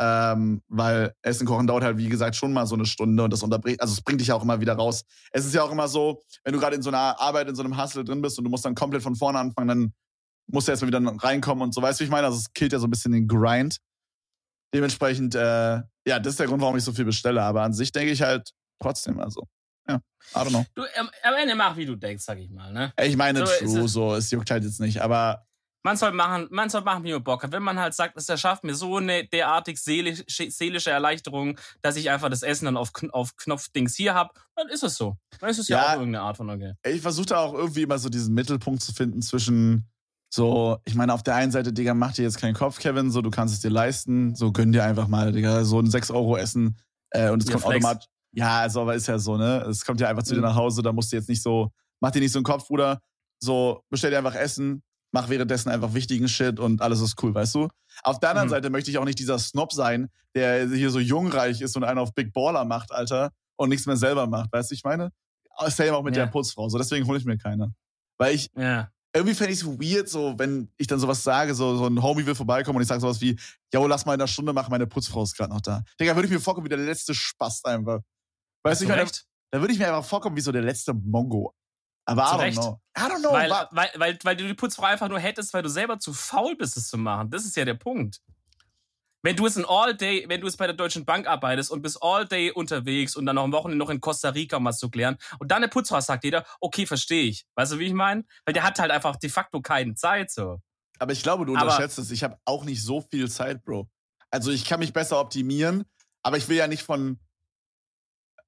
Ähm, weil Essen kochen dauert halt, wie gesagt, schon mal so eine Stunde und das unterbricht, also es bringt dich ja auch immer wieder raus. Es ist ja auch immer so, wenn du gerade in so einer Arbeit, in so einem Hustle drin bist und du musst dann komplett von vorne anfangen, dann musst du erstmal wieder reinkommen und so, weißt du, wie ich meine? Also es killt ja so ein bisschen den Grind. Dementsprechend, äh, ja, das ist der Grund, warum ich so viel bestelle. Aber an sich denke ich halt trotzdem, also, ja, I don't know. Du, am, Ende mach, wie du denkst, sag ich mal, ne? Ich meine, So true, es. so, es juckt halt jetzt nicht, aber Man soll machen, man soll machen, wie man Bock hat. Wenn man halt sagt, es erschafft mir so eine derartig seelisch, seelische Erleichterung, dass ich einfach das Essen dann auf, auf Knopfdings hier hab, dann ist es so. Dann ist es ja, Ja. auch irgendeine Art von okay. ich versuche da auch irgendwie immer so diesen Mittelpunkt zu finden zwischen so, ich meine, auf der einen Seite, Digga, mach dir jetzt keinen Kopf, Kevin, so, du kannst es dir leisten, so gönn dir einfach mal, Digga, so ein 6 Euro Essen äh, und es Ja, kommt Flex. automatisch. Ja, also, aber ist ja so, ne? Es kommt ja einfach zu dir Mhm. nach Hause, da musst du jetzt nicht so, mach dir nicht so einen Kopf, Bruder, so, bestell dir einfach Essen, mach währenddessen einfach wichtigen Shit und alles ist cool, weißt du? Auf der anderen Mhm. Seite möchte ich auch nicht dieser Snob sein, der hier so jungreich ist und einen auf Big Baller macht, Alter, und nichts mehr selber macht, weißt du, ich meine? Same auch mit Ja. der Putzfrau, so deswegen hole ich mir keine. Weil ich, Ja. irgendwie fände ich es weird, so, wenn ich dann sowas sage, so, so ein Homie will vorbeikommen und ich sage sowas wie, yo, lass mal in einer Stunde machen, meine Putzfrau ist gerade noch da. Digga, würde ich mir vorkommen wie der letzte Spast einfach. Weißt du, ich meine, da würde ich mir einfach vorkommen wie so der letzte Mongo. Aber Zu I don't Recht. know. I don't know. Weil, weil, weil, weil du die Putzfrau einfach nur hättest, weil du selber zu faul bist, es zu machen. Das ist ja der Punkt. Wenn du es ein All-Day, wenn du es bei der Deutschen Bank arbeitest und bist All-Day unterwegs und dann noch am Wochenende noch in Costa Rica um was zu klären und dann eine Putzfrau sagt jeder, okay, verstehe ich. Weißt du, wie ich meine? Weil der hat halt einfach de facto keine Zeit so. aber ich glaube, du aber- unterschätzt es. Ich habe auch nicht so viel Zeit, Bro. Also ich kann mich besser optimieren, aber ich will ja nicht von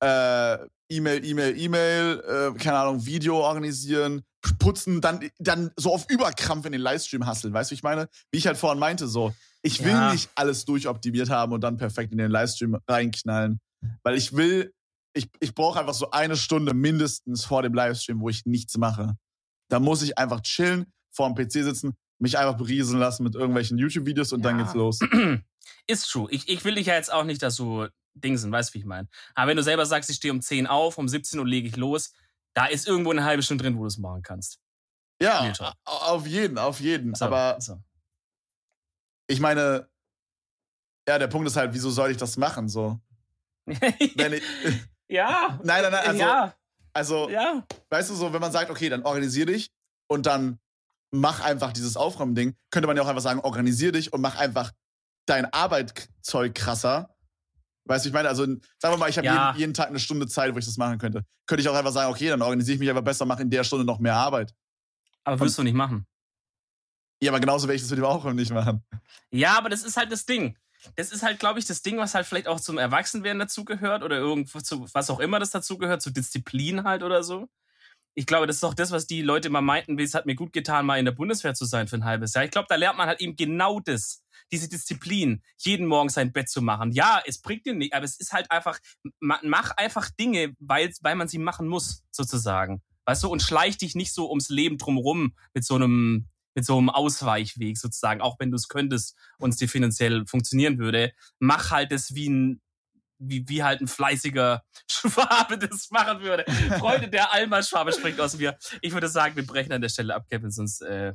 äh, E-Mail, E-Mail, E-Mail, äh, keine Ahnung, Video organisieren, putzen, dann, dann so auf Überkrampf in den Livestream hasseln. Weißt du, wie ich meine? Wie ich halt vorhin meinte, so, ich will Ja. nicht alles durchoptimiert haben und dann perfekt in den Livestream reinknallen. Weil ich will, ich, ich brauche einfach so eine Stunde mindestens vor dem Livestream, wo ich nichts mache. Da muss ich einfach chillen, vor dem PC sitzen, mich einfach berieseln lassen mit irgendwelchen YouTube-Videos und dann Ja. geht's los. Ist true. Ich, ich will dich ja jetzt auch nicht, dass du Dingsen, weißt du, wie ich meine. Aber wenn du selber sagst, ich stehe um 10 auf, um 17 Uhr lege ich los, da ist irgendwo eine halbe Stunde drin, wo du es machen kannst. Ja, auf jeden, auf jeden. So, Aber so. ich meine, ja, der Punkt ist halt, wieso soll ich das machen? So, wenn ich, ja. nein, nein, nein, also, ja, also ja. weißt du, so, wenn man sagt, okay, dann organisier dich und dann mach einfach dieses Aufräumen-Ding, könnte man ja auch einfach sagen, organisier dich und mach einfach dein Arbeitszeug krasser. Weißt du, ich meine, also sagen wir mal, ich habe Ja. jeden, jeden Tag eine Stunde Zeit, wo ich das machen könnte. Könnte ich auch einfach sagen, okay, dann organisiere ich mich einfach besser, mache in der Stunde noch mehr Arbeit. Aber wirst du nicht machen. Ja, aber genauso werde ich das mit dem Aufräumen nicht machen. Ja, aber das ist halt das Ding. Das ist halt, glaube ich, das Ding, was halt vielleicht auch zum Erwachsenwerden dazugehört oder irgendwo zu, was auch immer das dazugehört, zu Disziplin halt oder so. Ich glaube, das ist auch das, was die Leute immer meinten, wie es hat mir gut getan, mal in der Bundeswehr zu sein für ein halbes Jahr. Ich glaube, da lernt man halt eben genau das. Diese Disziplin, jeden Morgen sein Bett zu machen. Ja, es bringt dir nicht, aber es ist halt einfach, ma- mach einfach Dinge, weil, weil man sie machen muss, sozusagen. Weißt du, und schleich dich nicht so ums Leben drumrum mit so einem, mit so einem Ausweichweg sozusagen, auch wenn du es könntest und es dir finanziell funktionieren würde. Mach halt das wie ein, wie, wie halt ein fleißiger Schwabe das machen würde. Freunde, der Alma-Schwabe spricht aus mir. Ich würde sagen, wir brechen an der Stelle ab, Kevin, sonst äh,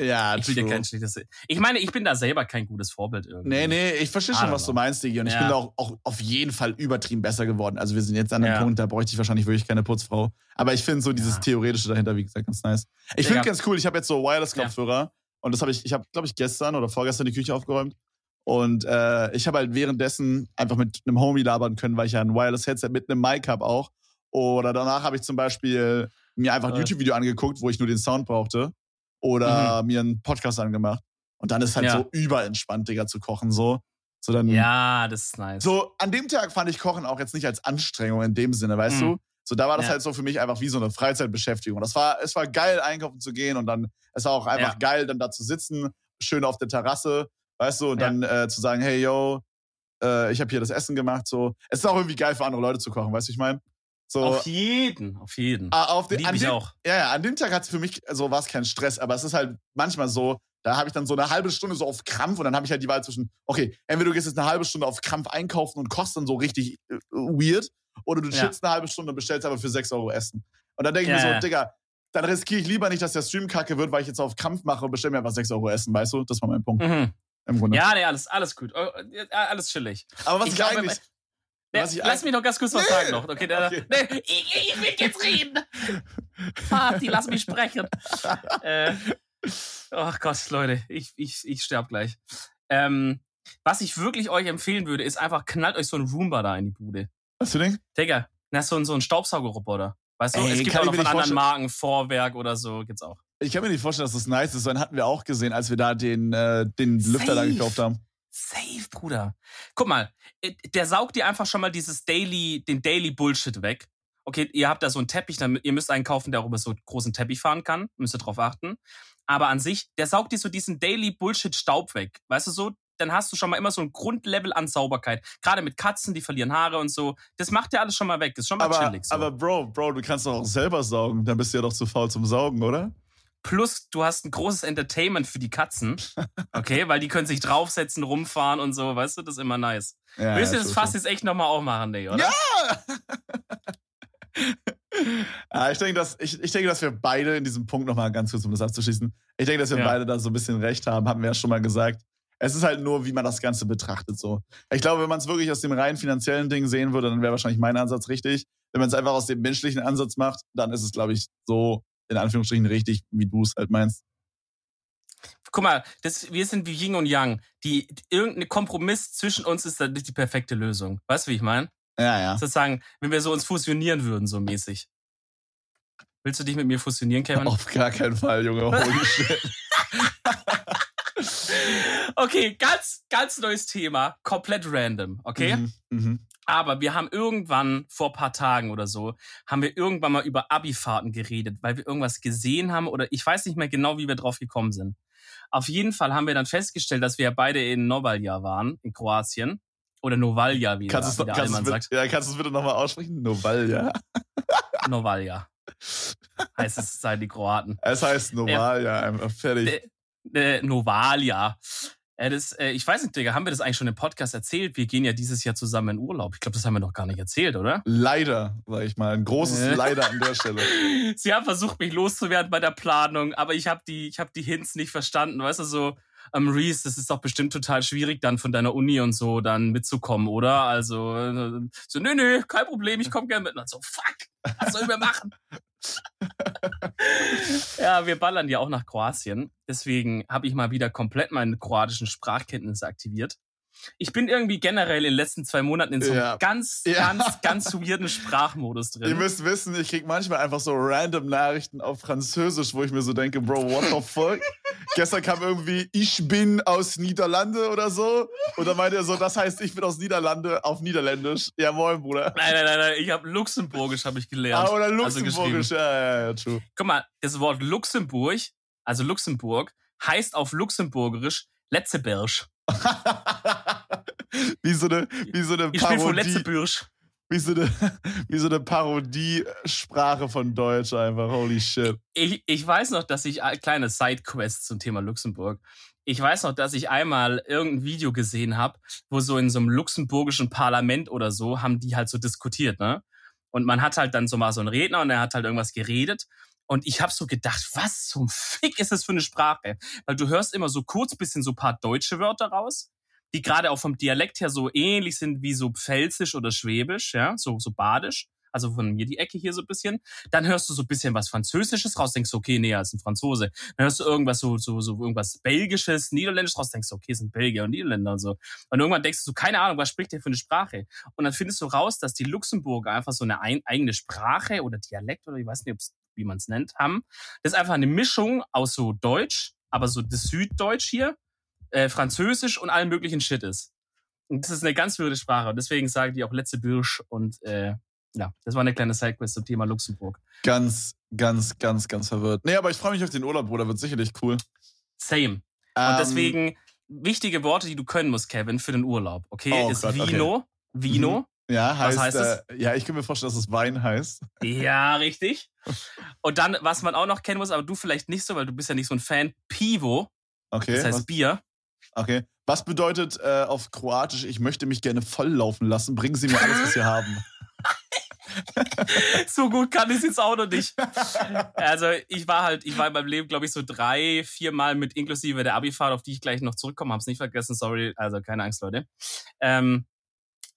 Ja, ich will dir true. kein schlechtes. Ich meine, ich bin da selber kein gutes Vorbild irgendwie. Nee, nee, ich verstehe schon, was du meinst, Digi. Und ich Ja. bin da auch, auch auf jeden Fall übertrieben besser geworden. Also wir sind jetzt an einem Ja. Punkt, da bräuchte ich wahrscheinlich wirklich keine Putzfrau. Aber ich finde so dieses Ja. Theoretische dahinter, wie gesagt, ganz nice. Ich finde ganz cool, ich habe jetzt so Wireless-Kopfhörer und das habe ich, ich habe, glaube ich, gestern oder vorgestern die Küche aufgeräumt. Und äh, ich habe halt währenddessen einfach mit einem Homie labern können, weil ich ja ein Wireless-Headset mit einem Mic habe auch. Oder danach habe ich zum Beispiel mir einfach ein. YouTube-Video angeguckt, wo ich nur den Sound brauchte. Oder mir einen Podcast angemacht. Und dann ist halt Mhm. Ja. so überentspannt, Digga, zu kochen. So, so dann. Ja, das ist nice. So, an dem Tag fand ich Kochen auch jetzt nicht als Anstrengung in dem Sinne, weißt Mhm. du? So, da war das Ja. halt so für mich einfach wie so eine Freizeitbeschäftigung. Das war, es war geil, einkaufen zu gehen und dann, es war auch einfach Ja. geil, dann da zu sitzen, schön auf der Terrasse, weißt du, und dann äh, zu sagen, hey, yo, Äh, ich habe hier das Essen gemacht. So, es ist auch irgendwie geil für andere Leute zu kochen, weißt du, ich meine. So, Auf jeden, auf jeden. Ah, auf den, Lieb an ich dem, auch. Ja, ja, an dem Tag hat es für mich, so war es kein Stress, aber es ist halt manchmal so, da habe ich dann so eine halbe Stunde so auf Krampf und dann habe ich halt die Wahl zwischen, okay, entweder du gehst jetzt eine halbe Stunde auf Krampf einkaufen und kochst dann so richtig äh, weird, oder du Ja. chillst eine halbe Stunde und bestellst aber für 6 Euro Essen. Und dann denke ich Ja, mir so, ja. Digga, dann riskiere ich lieber nicht, dass der Stream kacke wird, weil ich jetzt auf Krampf mache und bestelle mir einfach 6 Euro Essen, weißt du? Das war mein Punkt Mhm. im Grunde. Ja, nee, alles, alles gut. Oh, äh, Alles chillig. aber was ich ich, glaube, eigentlich. Was ich lass mich noch ganz kurz was Nee. sagen noch. Okay, der, Okay. Nee, ich, ich will jetzt reden. Vati, lass mich sprechen. äh, ach Gott, Leute, ich, ich, ich sterb gleich. Ähm, was ich wirklich euch empfehlen würde, ist einfach knallt euch so ein Roomba da in die Bude. Was für ein Ding? Digga, na, so ein, so ein Staubsaugerroboter. Weißt du, Ey, es gibt auch noch von anderen. Marken, Vorwerk oder so, gibt's auch. Ich kann mir nicht vorstellen, dass das nice ist. So einen hatten wir auch gesehen, als wir da den, äh, den Lüfter da gekauft haben. Safe, Bruder. Guck mal, äh, der saugt dir einfach schon mal dieses Daily, den Daily Bullshit weg. Okay, ihr habt da so einen Teppich, ihr müsst einen kaufen, der auch über so einen großen Teppich fahren kann. Müsst ihr drauf achten. Aber an sich, der saugt dir so diesen Daily Bullshit Staub weg. Weißt du so? Dann hast du schon mal immer so ein Grundlevel an Sauberkeit. Gerade mit Katzen, die verlieren Haare und so. Das macht dir alles schon mal weg. Das ist schon mal Aber, chillig. So. aber Bro, Bro, du kannst doch auch selber saugen. Dann bist du ja doch zu faul zum Saugen, oder? Plus, du hast ein großes Entertainment für die Katzen. Okay, weil die können sich draufsetzen, rumfahren und so. Weißt du, das ist immer nice. Ja, Willst du ja, das true, fast jetzt echt nochmal aufmachen, Digga, oder? Ja! Ah, ich, denke, dass, ich, ich denke, dass wir beide in diesem Punkt nochmal ganz kurz, um das abzuschließen, ich denke, dass wir Ja. beide da so ein bisschen recht haben, haben wir ja schon mal gesagt. Es ist halt nur, wie man das Ganze betrachtet. So. Ich glaube, wenn man es wirklich aus dem rein finanziellen Ding sehen würde, dann wäre wahrscheinlich mein Ansatz richtig. Wenn man es einfach aus dem menschlichen Ansatz macht, dann ist es, glaube ich, so in Anführungsstrichen richtig, wie du es halt meinst. Guck mal, das, wir sind wie Yin und Yang. Die, irgendein Kompromiss zwischen uns ist dann nicht die perfekte Lösung. Weißt du, wie ich meine? Ja, ja. Sozusagen, wenn wir so uns fusionieren würden, so mäßig. Willst du dich mit mir fusionieren, Kevin? Auf gar keinen Fall, Junge. Holy shit. Okay, ganz, ganz neues Thema. Komplett random, okay? Mhm, mhm. Aber wir haben irgendwann, vor paar Tagen oder so, haben wir irgendwann mal über Abifahrten geredet, weil wir irgendwas gesehen haben oder ich weiß nicht mehr genau, wie wir drauf gekommen sind. Auf jeden Fall haben wir dann festgestellt, dass wir beide in Novalja waren, in Kroatien. Oder Novalja, wie, Kannst der, du wie es der Allmann sagt. ja, kannst du's bitte nochmal aussprechen? Noval, ja. Novalja. heißt es, sei die Kroaten. Es heißt Noval, ja, einfach fertig. Äh, Novalia. Äh, das, äh, ich weiß nicht, Digga, haben wir das eigentlich schon im Podcast erzählt? Wir gehen ja dieses Jahr zusammen in Urlaub. Ich glaube, das haben wir noch gar nicht erzählt, oder? Leider, sag ich mal. Ein großes Äh. Leider an der Stelle. Sie haben versucht, mich loszuwerden bei der Planung, aber ich habe die, ich habe die Hints nicht verstanden. Weißt du, so, ähm, Reese, das ist doch bestimmt total schwierig, dann von deiner Uni und so dann mitzukommen, oder? Also, äh, so, nö, nö, kein Problem, ich komme gerne mit. Und so, fuck, was sollen wir machen? ja, wir ballern ja auch nach Kroatien. Deswegen habe ich mal wieder komplett meine kroatischen Sprachkenntnisse aktiviert. Ich bin irgendwie generell in den letzten zwei Monaten in so einem Ja. ganz, Ja. ganz, ganz weirden Sprachmodus drin. Ihr müsst wissen, ich krieg manchmal einfach so random Nachrichten auf Französisch, wo ich mir so denke, Bro, what the fuck? Gestern kam irgendwie, ich bin aus Niederlande oder so. Und dann meinte er so, das heißt, ich bin aus Niederlande auf Niederländisch. Ja, moin, Bruder. Nein, nein, nein, nein, ich habe Luxemburgisch habe ich gelernt. Ah, oder Also Luxemburgisch. ja, ja, ja, true. Guck mal, das Wort Luxemburg, also Luxemburg, heißt auf Luxemburgisch Letzeberg. wie so eine, wie so eine Ich Parodie, wie so eine, wie so eine Parodiesprache von Deutsch einfach. Holy shit. Ich, ich weiß noch, dass ich äh, kleine Sidequest zum Thema Luxemburg. Ich weiß noch, dass ich einmal irgendein Video gesehen habe, wo so in so einem luxemburgischen Parlament oder so haben die halt so diskutiert, ne? Und man hat halt dann so mal so einen Redner und er hat halt irgendwas geredet. Und ich habe so gedacht, was zum Fick ist das für eine Sprache? Weil du hörst immer so kurz bisschen so paar deutsche Wörter raus, die gerade auch vom Dialekt her so ähnlich sind wie so Pfälzisch oder Schwäbisch, ja, so, so Badisch. Also von mir die Ecke hier so ein bisschen. Dann hörst du so ein bisschen was Französisches raus, denkst du, okay, nee, er ist ein Franzose. Dann hörst du irgendwas so, so, so irgendwas Belgisches, Niederländisch raus, denkst du, okay, sind Belgier und Niederländer und so. Und irgendwann denkst du so, keine Ahnung, was spricht der für eine Sprache? Und dann findest du raus, dass die Luxemburger einfach so eine ein, eigene Sprache oder Dialekt oder ich weiß nicht, wie man es nennt, haben. Das ist einfach eine Mischung aus so Deutsch, aber so das Süddeutsch hier, äh, Französisch und allen möglichen Shit ist. Und das ist eine ganz wilde Sprache. Und deswegen sagen die auch letzte Birsch und äh, ja, das war eine kleine Sidequest zum Thema Luxemburg. Ganz, ganz, ganz, ganz verwirrt. Nee, aber ich freue mich auf den Urlaub, Bruder. Wird sicherlich cool. Same. Und Ähm, deswegen, wichtige Worte, die du können musst, Kevin, für den Urlaub. Okay, Oh ist Gott, okay. Vino. Vino. Ja, heißt, heißt äh, ja, ich kann mir vorstellen, dass es Wein heißt. Ja, richtig. Und dann, was man auch noch kennen muss, aber du vielleicht nicht so, weil du bist ja nicht so ein Fan, Pivo. Okay. Das heißt was, Bier. Okay. Was bedeutet äh, auf Kroatisch, ich möchte mich gerne volllaufen lassen? Bringen Sie mir alles, was Sie haben. so gut kann ich es jetzt auch noch nicht. Also ich war halt, ich war in meinem Leben, glaube ich, so drei, vier Mal mit inklusive der Abifahrt, auf die ich gleich noch zurückkomme, hab's nicht vergessen, sorry, also keine Angst, Leute. Ähm,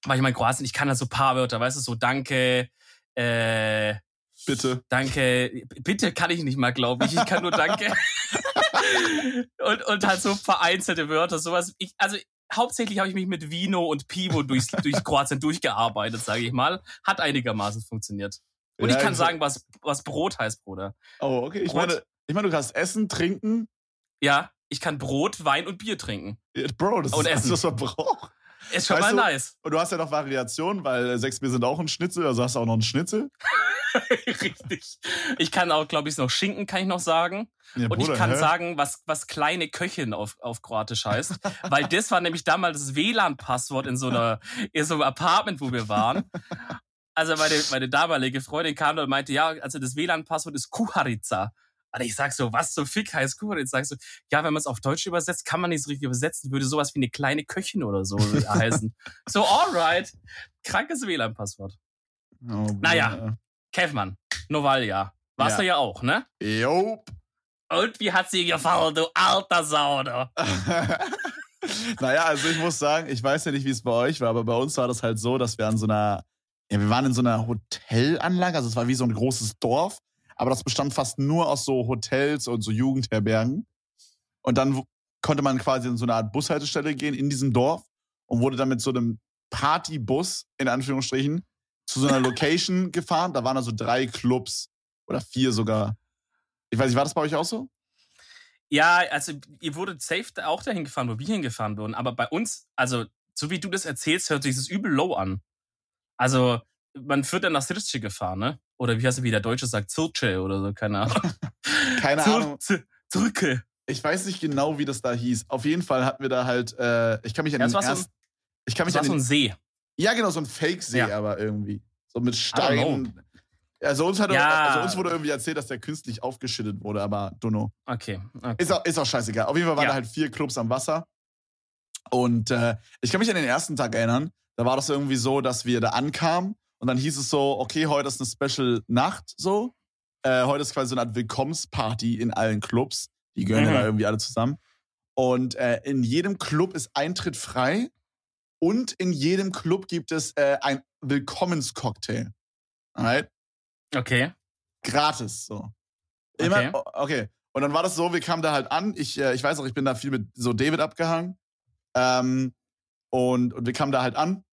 war ich mal in Kroatien, ich kann da so ein paar Wörter, weißt du, so danke, äh, Bitte. danke, bitte kann ich nicht mal, glaube ich, ich kann nur danke. und, und halt so vereinzelte Wörter, sowas. Ich, also hauptsächlich habe ich mich mit Vino und Pivo durchs, durch Kroatien durchgearbeitet, sage ich mal. Hat einigermaßen funktioniert. Und Ja, ich kann ich- sagen, was, was Brot heißt, Bruder. Oh, okay. Ich Brot. meine, ich meine, du kannst essen, trinken. Ja, ich kann Brot, Wein und Bier trinken. Bro, das Und ist essen. was man braucht. Ist schon Weißt mal du- nice. Und du hast ja noch Variationen, weil sechs Bier sind auch ein Schnitzel, also hast du auch noch einen Schnitzel. Richtig. Ich kann auch, glaube ich, noch Schinken, kann ich noch sagen. Ja, Und Bruder, ich kann hä? sagen, was, was kleine Köchin auf, auf Kroatisch heißt. Weil das war nämlich damals das WLAN-Passwort in so einer, in so einem Apartment, wo wir waren. Also meine, meine damalige Freundin kam und meinte, ja, also das WLAN-Passwort ist Kuharica. Und ich sag so, was so fick heißt Kuharica? Sagst du, ja, wenn man es auf Deutsch übersetzt, kann man nicht so richtig übersetzen, würde sowas wie eine kleine Köchin oder so heißen. So, alright. Krankes WLAN-Passwort. Oh. Naja. Kevmann, Novalia. Warst Ja. du ja auch, ne? Jop. Und wie hat sie gefallen, du alter Sau, du? naja, also ich muss sagen, ich weiß ja nicht, wie es bei euch war, aber bei uns war das halt so, dass wir an so einer, ja, wir waren in so einer Hotelanlage, also es war wie so ein großes Dorf, aber das bestand fast nur aus so Hotels und so Jugendherbergen. Und dann konnte man quasi in so eine Art Bushaltestelle gehen in diesem Dorf und wurde dann mit so einem Partybus, in Anführungsstrichen, zu so einer Location gefahren. Da waren also drei Clubs oder vier sogar. Ich weiß nicht, war das bei euch auch so? Ja, also ihr wurdet safe auch dahin gefahren, wo wir hingefahren wurden. Aber bei uns, also so wie du das erzählst, hört sich das übel low an. Also man wird dann nach Sirce gefahren, ne? Oder wie heißt es, wie der Deutsche sagt, Zirce oder so, keine Ahnung. Keine Ahnung. Zir- Zirke. Ich weiß nicht genau, wie das da hieß. Auf jeden Fall hatten wir da halt, äh, ich kann mich an Ja, den das war so ein- ersten, ich kann Das mich war an so den, ein See. ja genau, so ein Fake-See Ja. aber irgendwie. So mit Steinen. Also uns, hat, Ja. also uns wurde irgendwie erzählt, dass der künstlich aufgeschüttet wurde, aber dunno. Okay. okay. Ist auch, ist auch scheißegal. Auf jeden Fall waren Ja. da halt vier Clubs am Wasser. Und äh, ich kann mich an den ersten Tag erinnern. Da war das irgendwie so, dass wir da ankamen und dann hieß es so, okay, heute ist eine Special-Nacht so. Äh, heute ist quasi so eine Art Willkommensparty in allen Clubs. Die gehören ja Mhm. da irgendwie alle zusammen. Und äh, in jedem Club ist Eintritt frei und in jedem Club gibt es äh, ein Willkommenscocktail. Alright? Okay. gratis so. Immer, Okay. okay. okay. Und dann war das so, wir kamen da halt an. Ich, äh, ich weiß auch, ich bin da viel mit so David abgehangen. Ähm, und, und wir kamen da halt an.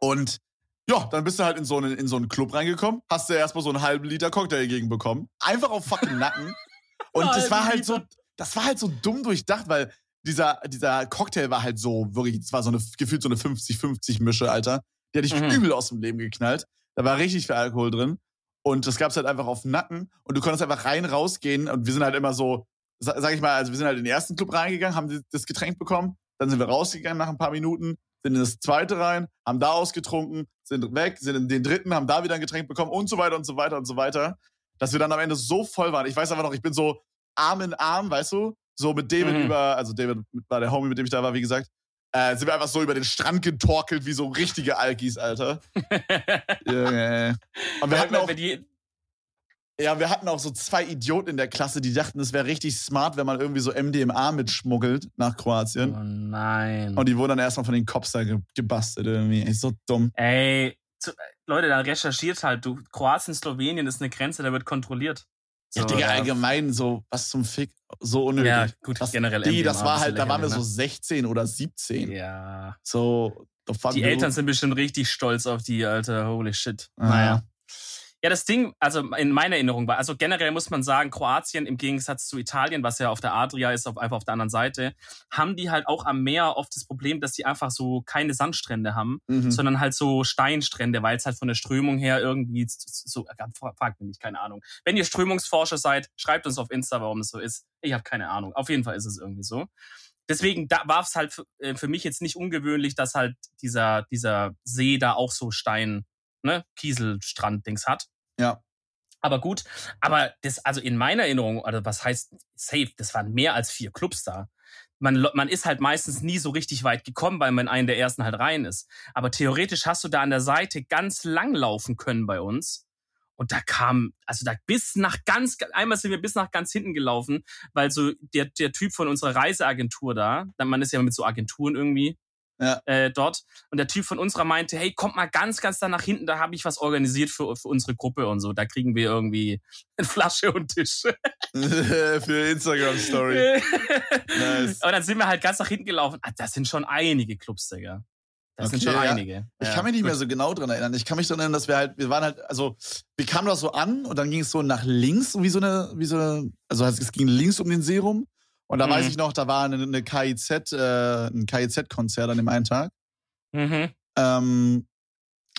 Und ja, dann bist du halt in so einen, in so einen Club reingekommen, hast du erstmal so einen halben Liter Cocktail gegen bekommen. Einfach auf fucking Nacken. Und das war halt so, das war halt so dumm durchdacht, weil dieser, dieser Cocktail war halt so, wirklich, das war so eine, gefühlt so eine 50-50-Mische, Alter. Die hatte ich Mhm. übel aus dem Leben geknallt. Da war richtig viel Alkohol drin. Und das gab's halt einfach auf den Nacken. Und du konntest einfach rein, rausgehen. Und wir sind halt immer so, sa- sag ich mal, also wir sind halt in den ersten Club reingegangen, haben das Getränk bekommen. Dann sind wir rausgegangen nach ein paar Minuten, sind in das zweite rein, haben da ausgetrunken, sind weg, sind in den dritten, haben da wieder ein Getränk bekommen und so weiter und so weiter und so weiter. Dass wir dann am Ende so voll waren. Ich weiß einfach noch, ich bin so Arm in Arm, weißt du? So mit David Mhm. über, also David war der Homie, mit dem ich da war, wie gesagt. Äh, sind wir einfach so über den Strand getorkelt wie so richtige Alkis, Alter. Junge. Und wir hatten auch, ja, wir hatten auch so zwei Idioten in der Klasse, die dachten, es wäre richtig smart, wenn man irgendwie so MDMA mitschmuggelt nach Kroatien. oh nein. Und die wurden dann erstmal von den Cops da ge gebastelt irgendwie. Ist so dumm. Ey, zu, Leute, dann recherchiert halt, du, Kroatien, Slowenien ist eine Grenze, da wird kontrolliert. Ja, So, Digga, ja. allgemein so, was zum Fick, so unnötig. Ja, gut, das, generell Die, das MDMA, war bisschen halt, da waren wir so lächerlich, 16 oder 17. ne? Ja. So, the fuck Die? Eltern sind bestimmt richtig stolz auf die, Alter. Holy shit. Ah. Naja. Ja, das Ding, also in meiner Erinnerung war, also generell muss man sagen, Kroatien im Gegensatz zu Italien, was ja auf der Adria ist, auf, einfach auf der anderen Seite, haben die halt auch am Meer oft das Problem, dass die einfach so keine Sandstrände haben, Mhm. sondern halt so Steinstrände, weil es halt von der Strömung her irgendwie so, so fragt mich nicht, keine Ahnung. Wenn ihr Strömungsforscher seid, schreibt uns auf Insta, warum es so ist. Ich habe keine Ahnung. Auf jeden Fall ist es irgendwie so. deswegen da war es halt für, äh, für mich jetzt nicht ungewöhnlich, dass halt dieser, dieser See da auch so Stein, ne, Kieselstrand-Dings hat. Ja. Aber gut, aber das, also in meiner Erinnerung, also was heißt safe, das waren mehr als vier Clubs da. Man, man ist halt meistens nie so richtig weit gekommen, weil man in einen der ersten halt rein ist. Aber theoretisch hast du da an der Seite ganz lang laufen können bei uns. Und da kam, also da bis nach ganz, einmal sind wir bis nach ganz hinten gelaufen, weil so der, der Typ von unserer Reiseagentur da, man ist ja mit so Agenturen irgendwie, Ja. äh, dort. Und der Typ von unserer meinte, hey, kommt mal ganz, ganz da nach hinten, da habe ich was organisiert für, für unsere Gruppe und so. Da kriegen wir irgendwie eine Flasche und Tisch. Für Instagram-Story. Nice. Und dann sind wir halt ganz nach hinten gelaufen. Ah, das sind schon einige Clubs, Digga. Das sind Okay, schon ja. einige. Ich Ja, kann mich nicht mehr so genau dran erinnern. Ich kann mich daran erinnern, dass wir halt, wir waren halt, also wir kamen da so an und dann ging es so nach links, wie so eine, wie so eine, also es ging links um den See rum. Und da Mhm. weiß ich noch, da war eine, eine KIZ, äh, ein KIZ-Konzert an dem einen Tag. Mhm. Ähm,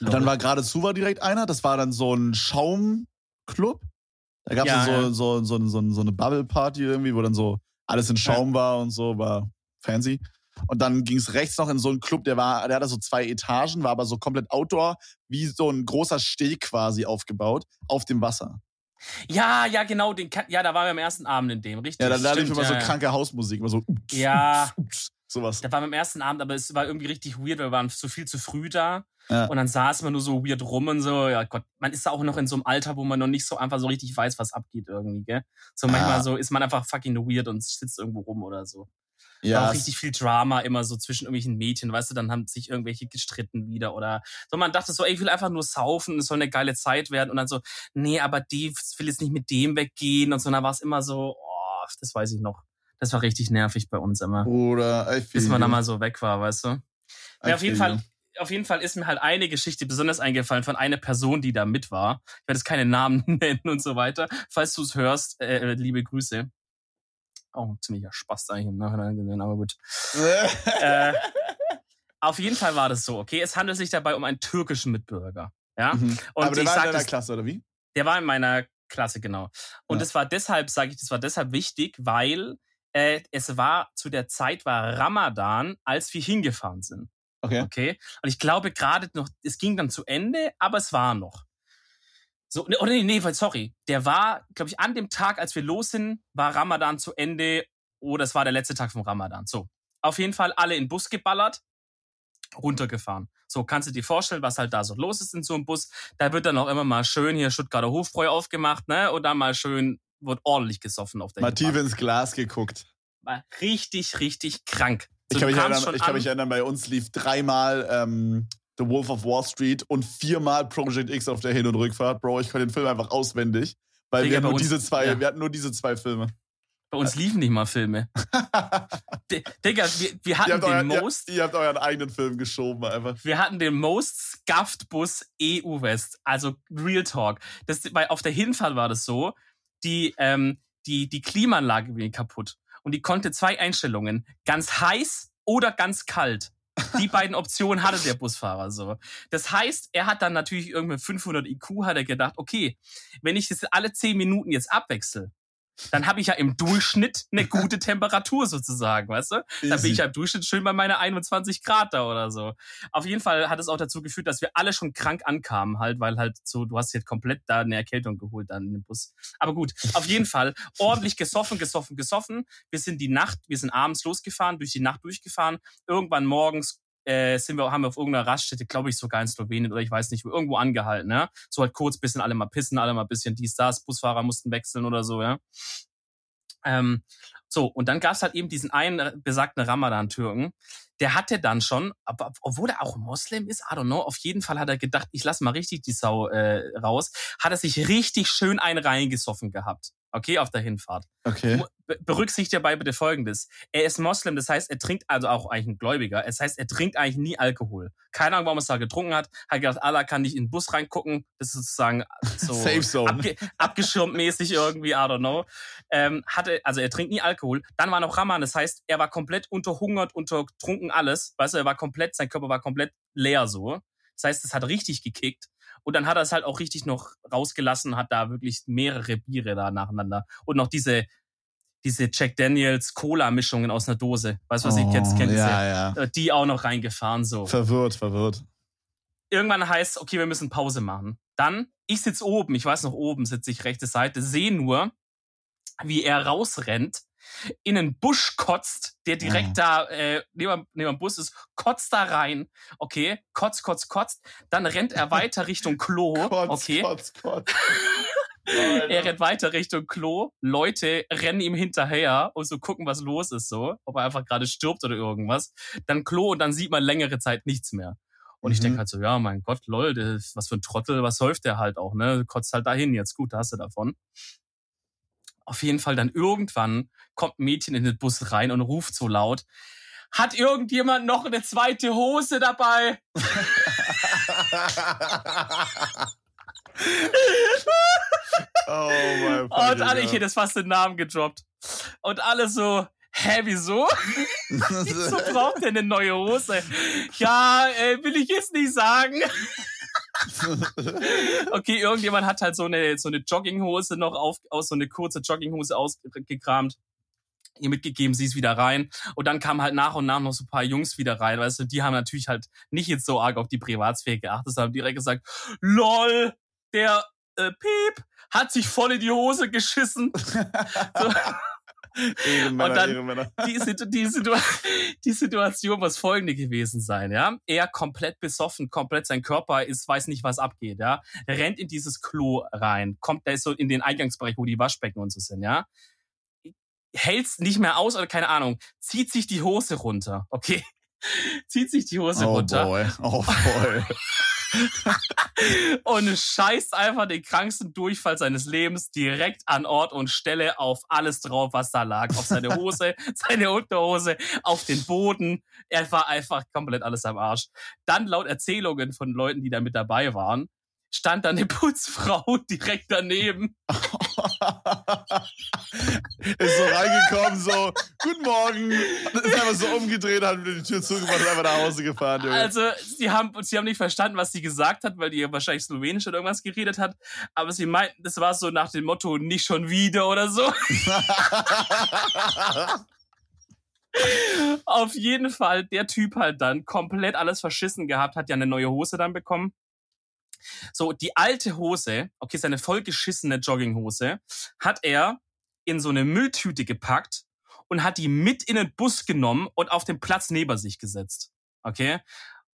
und dann war geradezu war direkt einer, das war dann so ein Schaumclub. Da gab es Ja, so, ja. so, so, so, so eine Bubble-Party irgendwie, wo dann so alles in Schaum war und so, war fancy. Und dann ging es rechts noch in so einen Club, der war, der hatte so zwei Etagen, war aber so komplett outdoor, wie so ein großer Steg quasi aufgebaut, auf dem Wasser. Ja, ja, genau. Den, ja, da waren wir am ersten Abend in dem, richtig. Ja, dann da lief immer so ja, ja. kranke Hausmusik, immer so Ja, sowas. da waren wir am ersten Abend, aber es war irgendwie richtig weird, weil wir waren zu viel zu früh da. Ja. Und dann saß man nur so weird rum und so. Ja Gott, man ist auch noch in so einem Alter, wo man noch nicht so einfach so richtig weiß, was abgeht irgendwie, gell? So manchmal Ah. so ist man einfach fucking weird und sitzt irgendwo rum oder so. War Ja, auch richtig viel Drama immer so zwischen irgendwelchen Mädchen, weißt du, dann haben sich irgendwelche gestritten wieder oder so. Man dachte so, ey, ich will einfach nur saufen, es soll eine geile Zeit werden und dann so, nee, aber die will jetzt nicht mit dem weggehen und so. Und dann war es immer so, oh, das weiß ich noch. Das war richtig nervig bei uns immer. Feel Bis man da mal so weg war, weißt du? Ja, auf jeden Fall, auf jeden Fall ist mir halt eine Geschichte besonders eingefallen von einer Person, die da mit war. Ich werde jetzt keine Namen nennen und so weiter. Falls du es hörst, äh, liebe Grüße. Auch ein ziemlicher Spaß eigentlich im Nachhinein gesehen, aber gut. Äh, auf jeden Fall war das so, okay? Es handelt sich dabei um einen türkischen Mitbürger. Ja? Mhm. Und Aber der war in deiner das, Klasse, oder wie? der war in meiner Klasse, genau. Und Ja. das war deshalb, sage ich, das war deshalb wichtig, weil äh, es war zu der Zeit war Ramadan, als wir hingefahren sind. Okay. Okay. Und ich glaube gerade noch, es ging dann zu Ende, aber es war noch. So, ne, oder nee, nee, sorry. Der war, glaube ich, an dem Tag, als wir los sind, war Ramadan zu Ende. Oder es war der letzte Tag vom Ramadan. So. Auf jeden Fall alle in den Bus geballert, runtergefahren. So, kannst du dir vorstellen, was halt da so los ist in so einem Bus. Da wird dann auch immer mal schön hier Stuttgarter Hofbräu aufgemacht, ne? Und dann mal schön, wird ordentlich gesoffen auf der Mal tief Hinfahrt. ins Glas geguckt. War richtig, richtig krank. Ich So, kann, du mich erinnern, ich kann an- mich erinnern, bei uns lief dreimal ähm, The Wolf of Wall Street und viermal Project X auf der Hin- und Rückfahrt. Bro, ich konnte den Film einfach auswendig. Weil Digga, wir, nur uns- diese zwei, ja. wir hatten nur diese zwei Filme. Bei uns liefen nicht mal Filme. Digga, wir, wir hatten den euren, most, ihr, ihr habt euren eigenen Film geschoben einfach. wir hatten den most scuffed Bus EU West. Also Real Talk. Das, weil auf der Hinfahrt war das so, die, ähm, die, die Klimaanlage ging kaputt. Und die konnte zwei Einstellungen. Ganz heiß oder ganz kalt. Die beiden Optionen hatte der Busfahrer so. Das heißt, er hat dann natürlich irgendwie 500 IQ, hat er gedacht, okay, wenn ich das alle 10 Minuten jetzt abwechsel, dann habe ich ja im Durchschnitt eine gute Temperatur sozusagen, weißt du? Da bin ich ja im Durchschnitt schön bei meiner 21 Grad da oder so. Auf jeden Fall hat es auch dazu geführt, dass wir alle schon krank ankamen halt, weil halt so, du hast jetzt komplett da eine Erkältung geholt dann in dem Bus. Aber gut, auf jeden Fall ordentlich gesoffen, gesoffen, gesoffen. Wir sind die Nacht, wir sind abends losgefahren, durch die Nacht durchgefahren. Irgendwann morgens äh, sind wir, haben wir auf irgendeiner Raststätte, glaube ich, sogar in Slowenien oder ich weiß nicht, irgendwo angehalten, ja. So halt kurz bisschen alle mal pissen, alle mal bisschen dies, das, Busfahrer mussten wechseln oder so, ja. Ähm, so, und dann gab's halt eben diesen einen besagten Ramadan-Türken, der hatte dann schon, obwohl er auch Moslem ist, I don't know, auf jeden Fall hat er gedacht, ich lass mal richtig die Sau äh, raus, hat er sich richtig schön einen reingesoffen gehabt. Okay, auf der Hinfahrt. Okay. Be- Berücksichtigt dabei bitte Folgendes. Er ist Moslem, das heißt, er trinkt also auch eigentlich ein Gläubiger. Das heißt, er trinkt eigentlich nie Alkohol. Keine Ahnung, warum er es da getrunken hat. Hat gedacht, Allah kann nicht in den Bus reingucken. Das ist sozusagen so Safe Zone. abge abgeschirmt mäßig irgendwie, I don't know. Ähm, hatte, also er trinkt nie Alkohol. Dann war noch Raman, das heißt, er war komplett unterhungert, untertrunken, alles. Weißt du, er war komplett, sein Körper war komplett leer so. Das heißt, es hat richtig gekickt. Und dann hat er es halt auch richtig noch rausgelassen, hat da wirklich mehrere Biere da nacheinander. Und noch diese, diese Jack Daniels Cola-Mischungen aus einer Dose. Weißt du, was ich kennst, kennt Oh, ja, ja. ja. Die auch noch reingefahren, so. Verwirrt, verwirrt. Irgendwann heißt, okay, wir müssen Pause machen. Dann, ich sitze oben, ich weiß noch oben, sitze ich rechte Seite, sehe nur, wie er rausrennt, in einen Busch kotzt, der direkt da äh, neben, neben dem Bus ist, kotzt da rein, okay, kotzt, kotzt, kotzt, dann rennt er weiter Richtung Klo, Kotz, okay, kotz, kotz. er rennt weiter Richtung Klo, Leute rennen ihm hinterher und so gucken, was los ist, so, ob er einfach gerade stirbt oder irgendwas, dann Klo und dann sieht man längere Zeit nichts mehr. Und ich Mhm. denke halt so, ja, mein Gott, lol, was für ein Trottel, was säuft der halt auch, ne? Kotzt halt dahin, jetzt gut, da hast du davon. Auf jeden Fall dann irgendwann kommt ein Mädchen in den Bus rein und ruft so laut, hat irgendjemand noch eine zweite Hose dabei? oh mein Und alle, ich hätte fast den Namen gedroppt. Und alle so, hä, wieso? Wieso braucht der eine neue Hose? Ja, äh, will ich jetzt nicht sagen. Okay, irgendjemand hat halt so eine, so eine Jogginghose noch auf, aus so eine kurze Jogginghose ausgekramt. Ihr mitgegeben, sie ist wieder rein. Und dann kamen halt nach und nach noch so ein paar Jungs wieder rein, weißt du, die haben natürlich halt nicht jetzt so arg auf die Privatsphäre geachtet, sondern direkt gesagt, lol, der äh, Piep hat sich voll in die Hose geschissen. So. Ehrenmänner, Und dann- Ehrenmänner. die, die, Situ die Situation muss folgende gewesen sein, ja. Er komplett besoffen, komplett sein Körper ist, weiß nicht, was abgeht, ja. rennt in dieses Klo rein, kommt, der ist so in den Eingangsbereich, wo die Waschbecken und so sind, ja. Hält's nicht mehr aus oder keine Ahnung, zieht sich die Hose runter, okay. zieht sich die Hose Oh runter boy, oh boy. und scheißt einfach den kranksten Durchfall seines Lebens direkt an Ort und Stelle auf alles drauf, was da lag. Auf seine Hose, seine Unterhose, auf den Boden. Er war einfach komplett alles am Arsch. Dann laut Erzählungen von Leuten, die da mit dabei waren, stand da eine Putzfrau direkt daneben. ist so reingekommen, so, guten Morgen. Ist einfach so umgedreht, hat wieder die Tür zugemacht und einfach nach Hause gefahren, Junge. Also, sie haben, sie haben nicht verstanden, was sie gesagt hat, weil die ja wahrscheinlich Slowenisch oder irgendwas geredet hat. Aber sie meinten, das war so nach dem Motto, nicht schon wieder oder so. Auf jeden Fall, der Typ halt dann komplett alles verschissen gehabt, hat ja eine neue Hose dann bekommen. So, die alte Hose, okay, seine vollgeschissene Jogginghose, hat er in so eine Mülltüte gepackt und hat die mit in den Bus genommen und auf den Platz neben sich gesetzt. Okay?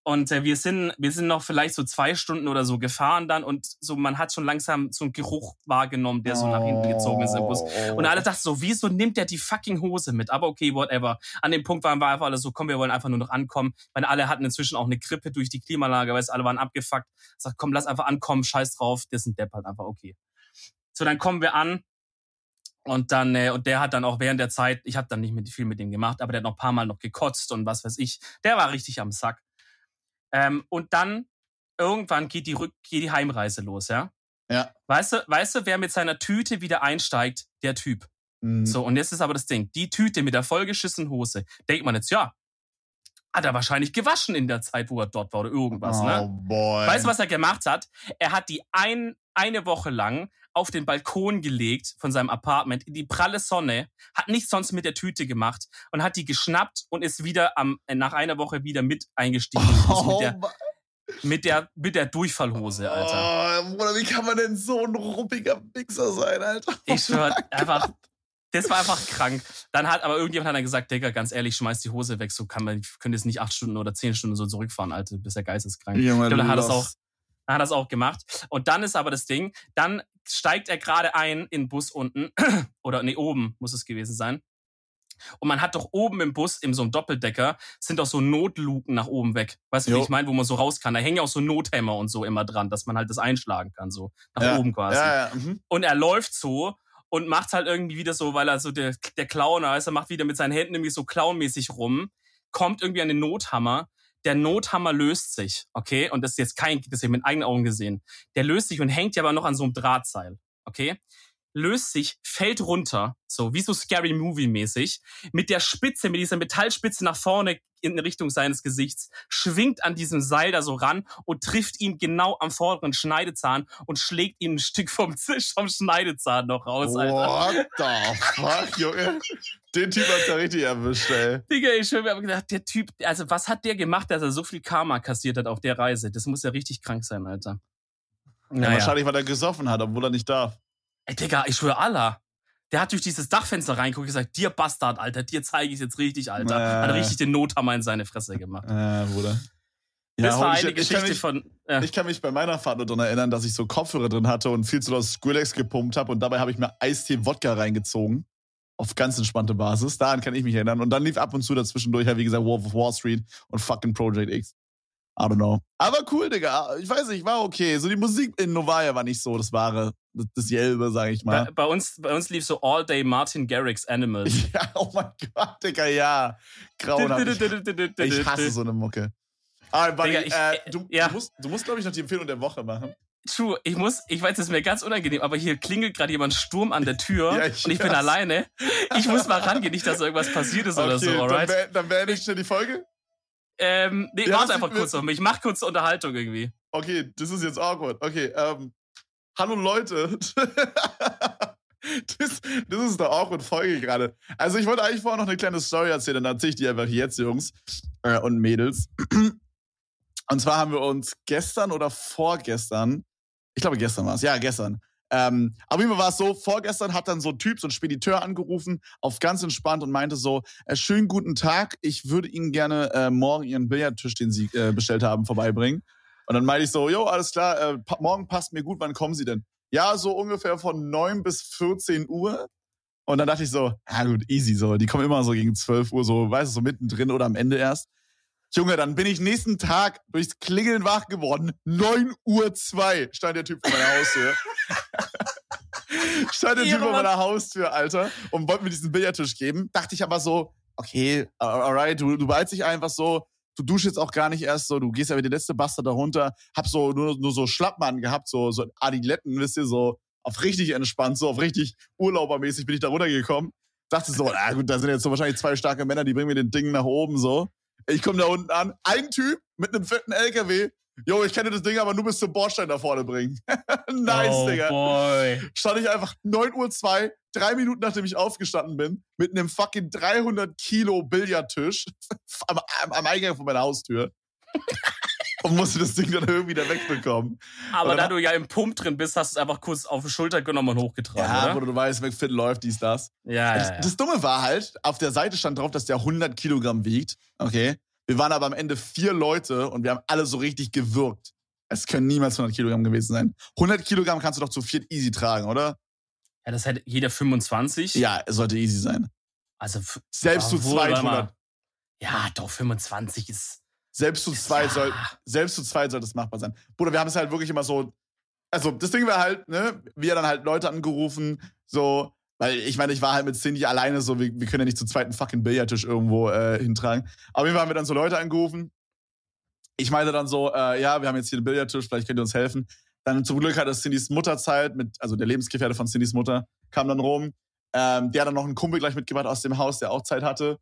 Und äh, wir sind wir sind noch vielleicht so zwei Stunden oder so gefahren dann und so man hat schon langsam so einen Geruch wahrgenommen, der so nach hinten gezogen ist im Bus. Oh. Und alle dachten so, wieso nimmt der die fucking Hose mit? Aber okay, whatever. An dem Punkt waren wir einfach alle so, komm, wir wollen einfach nur noch ankommen. Weil alle hatten inzwischen auch eine Grippe durch die Klimaanlage, weil alle waren abgefuckt. Sag, komm, lass einfach ankommen, scheiß drauf, der ist ein Depp halt einfach, okay. So, dann kommen wir an. Und dann, äh, und der hat dann auch während der Zeit, ich habe dann nicht mit, viel mit dem gemacht, aber der hat noch ein paar Mal noch gekotzt und was weiß ich. Der war richtig am Sack. Ähm, und dann irgendwann geht die Rück geht die Heimreise los, ja? Ja. Weißt du, weißt du, wer mit seiner Tüte wieder einsteigt? Der Typ. Mhm. So, und jetzt ist aber das Ding, die Tüte mit der vollgeschissenen Hose, denkt man jetzt, ja, hat er wahrscheinlich gewaschen in der Zeit, wo er dort war oder irgendwas, oh ne? boy. Weißt du, was er gemacht hat? Er hat die ein, eine Woche lang auf den Balkon gelegt von seinem Apartment in die pralle Sonne, hat nichts sonst mit der Tüte gemacht und hat die geschnappt und ist wieder am, äh, nach einer Woche wieder mit eingestiegen Oh, mit, der, mit, der, Durchfallhose, Alter. Oh, Bruder, wie kann man denn so ein ruppiger Wichser sein, Alter? Ich schwör, Oh mein einfach. Das war einfach krank. Dann hat aber irgendjemand hat dann gesagt, Digga, ganz ehrlich, schmeiß die Hose weg, so kann man, könnte jetzt nicht acht Stunden oder zehn Stunden so zurückfahren, Alter, du bist ja geisteskrank. Junge, Ich glaube, dann hat er es auch, hat es auch gemacht. Und dann ist aber das Ding, dann steigt er gerade ein in den Bus unten, oder nee, oben muss es gewesen sein. Und man hat doch oben im Bus, in so einem Doppeldecker, sind doch so Notluken nach oben weg. Weißt du, wie ich meine, wo man so raus kann? Da hängen ja auch so Nothämmer und so immer dran, dass man halt das einschlagen kann, so nach Ja. oben quasi Ja, ja. Mhm. und er läuft so und macht halt irgendwie wieder so, weil er so der, der Clown ist, er macht wieder mit seinen Händen irgendwie so clownmäßig rum, kommt irgendwie an den Nothammer. Der Nothammer löst sich, okay? Und das ist jetzt kein, das habe ich mit eigenen Augen gesehen. Der löst sich und hängt ja aber noch an so einem Drahtseil, okay? Löst sich, fällt runter, so wie so Scary Movie mäßig, mit der Spitze, mit dieser Metallspitze nach vorne in Richtung seines Gesichts, schwingt an diesem Seil da so ran und trifft ihn genau am vorderen Schneidezahn und schlägt ihm ein Stück vom, vom Schneidezahn noch raus, Alter. What the fuck, Junge? Den Typ hat's ja richtig erwischt, ey. Digga, ich schwör, mir gedacht, der Typ, also was hat der gemacht, dass er so viel Karma kassiert hat auf der Reise? Das muss ja richtig krank sein, Alter. Ja, wahrscheinlich, weil er gesoffen hat, obwohl er nicht darf. Ey, Digga, ich schwöre Allah. Der hat durch dieses Dachfenster reingeguckt und gesagt, dir Bastard, Alter, dir zeige ich jetzt richtig, Alter. Äh. Hat richtig den Nothammer in seine Fresse gemacht. Äh, Bruder. das war eine shit. ich, Geschichte mich, von. Ja. ich kann mich bei meiner Fahrt nur daran erinnern, dass ich so Kopfhörer drin hatte und viel zu laut Skrillex gepumpt habe und dabei habe ich mir Eistee-Wodka reingezogen. Auf ganz entspannte Basis. Daran kann ich mich erinnern. Und dann lief ab und zu dazwischendurch, ja, wie gesagt, Wolf of Wall Street und fucking Project X. I don't know. Aber cool, Digga. Ich weiß nicht, war okay. So die Musik in Novaya war nicht so das wahre, das, das Jelbe, sag ich Bei, mal. bei, uns, bei uns lief so All Day Martin Garrix Animals. Ja, oh mein Gott, Digga, ja. Grauenhaft. Ich, ich hasse so eine Mucke. Aber buddy, Digga, ich- äh, du, ja. du musst, du musst glaube ich, noch die Empfehlung der Woche machen. True, ich muss, ich weiß, es ist mir ganz unangenehm, aber hier klingelt gerade jemand Sturm an der Tür Ja, ich und ich bin alleine. Ich muss mal rangehen, nicht, dass irgendwas passiert ist oder so, dann, alright? be dann beende ich schnell die Folge. Ähm, nee, Ja, warte einfach kurz auf mich. Ich mach kurz Unterhaltung irgendwie. Okay, das ist jetzt awkward. Okay, ähm, hallo Leute. das, das ist eine awkward Folge gerade. Also ich wollte eigentlich vorher noch eine kleine Story erzählen, dann erzähle ich die einfach jetzt, Jungs äh, und Mädels. Und zwar haben wir uns gestern oder vorgestern, ich glaube gestern war es, ja gestern, ähm, aber immer war es so, vorgestern hat dann so ein Typ, so ein Spediteur angerufen, auf ganz entspannt und meinte so, äh, schönen guten Tag, ich würde Ihnen gerne äh, morgen Ihren Billardtisch, den Sie äh, bestellt haben, vorbeibringen. Und dann meinte ich so, jo, alles klar, äh, morgen passt mir gut, wann kommen Sie denn? Ja, so ungefähr von 9 bis 14 Uhr. Und dann dachte ich so, ja gut, easy so. Die kommen immer so gegen 12 Uhr, so, weißt du, so mittendrin oder am Ende erst. Junge, dann bin ich nächsten Tag durchs Klingeln wach geworden. 9 Uhr 2 stand der Typ vor meiner Haustür. stand der Typ vor meiner Haustür, Alter, und wollte mir diesen Billardtisch geben. Dachte ich aber so, okay, alright, du, du beeilst dich einfach so. Du duschst jetzt auch gar nicht erst so, du gehst ja wie der letzte Bastard da runter. Hab so nur, nur so Schlappmann gehabt, so, so Adiletten, wisst ihr, so auf richtig entspannt, so auf richtig urlaubermäßig bin ich da runtergekommen. Dachte so, na gut, da sind jetzt so wahrscheinlich zwei starke Männer, die bringen mir den Ding nach oben so. Ich komme da unten an, ein Typ mit einem fetten LKW. Jo, ich dir das Ding aber nur bis zum Bordstein da vorne bringen. nice, oh, Digga. boy. Stand ich einfach 9 Uhr 2, drei Minuten nachdem ich aufgestanden bin, mit einem fucking 300 Kilo Billardtisch am, am, am Eingang von meiner Haustür. und musste das Ding dann irgendwie da wegbekommen. Aber Oder da du ja im Pump drin bist, hast du es einfach kurz auf die Schulter genommen und hochgetragen, Ja, wo oder? du weißt, McFit läuft, dies, das. Ja, das, ja, ja. das Dumme war halt, auf der Seite stand drauf, dass der 100 Kilogramm wiegt. Okay. Wir waren aber am Ende vier Leute und wir haben alle so richtig gewürgt. Es können niemals 100 Kilogramm gewesen sein. 100 Kilogramm kannst du doch zu viert easy tragen, oder? ja, das hätte jeder 25. Ja, es sollte easy sein. Also, Selbst zu 200. mal. ja, doch, 25 ist. Selbst zu zweit ja. soll, selbst zu zweit sollte es machbar sein. Bruder, wir haben es halt wirklich immer so. Also, das Ding war halt, ne, wir dann halt Leute angerufen, so, weil ich meine, ich war halt mit Cindy alleine, so, wir, wir können ja nicht zu zweiten fucking Billardtisch irgendwo äh, hintragen. Aber Fall haben wir dann so Leute angerufen. Ich meinte dann so, äh, ja, wir haben jetzt hier einen Billardtisch, vielleicht könnt ihr uns helfen. Dann zum Glück hatte Cindys Mutter Zeit, mit, also der Lebensgefährte von Cindys Mutter, kam dann rum. Ähm, der hat dann noch einen Kumpel gleich mitgebracht aus dem Haus, der auch Zeit hatte.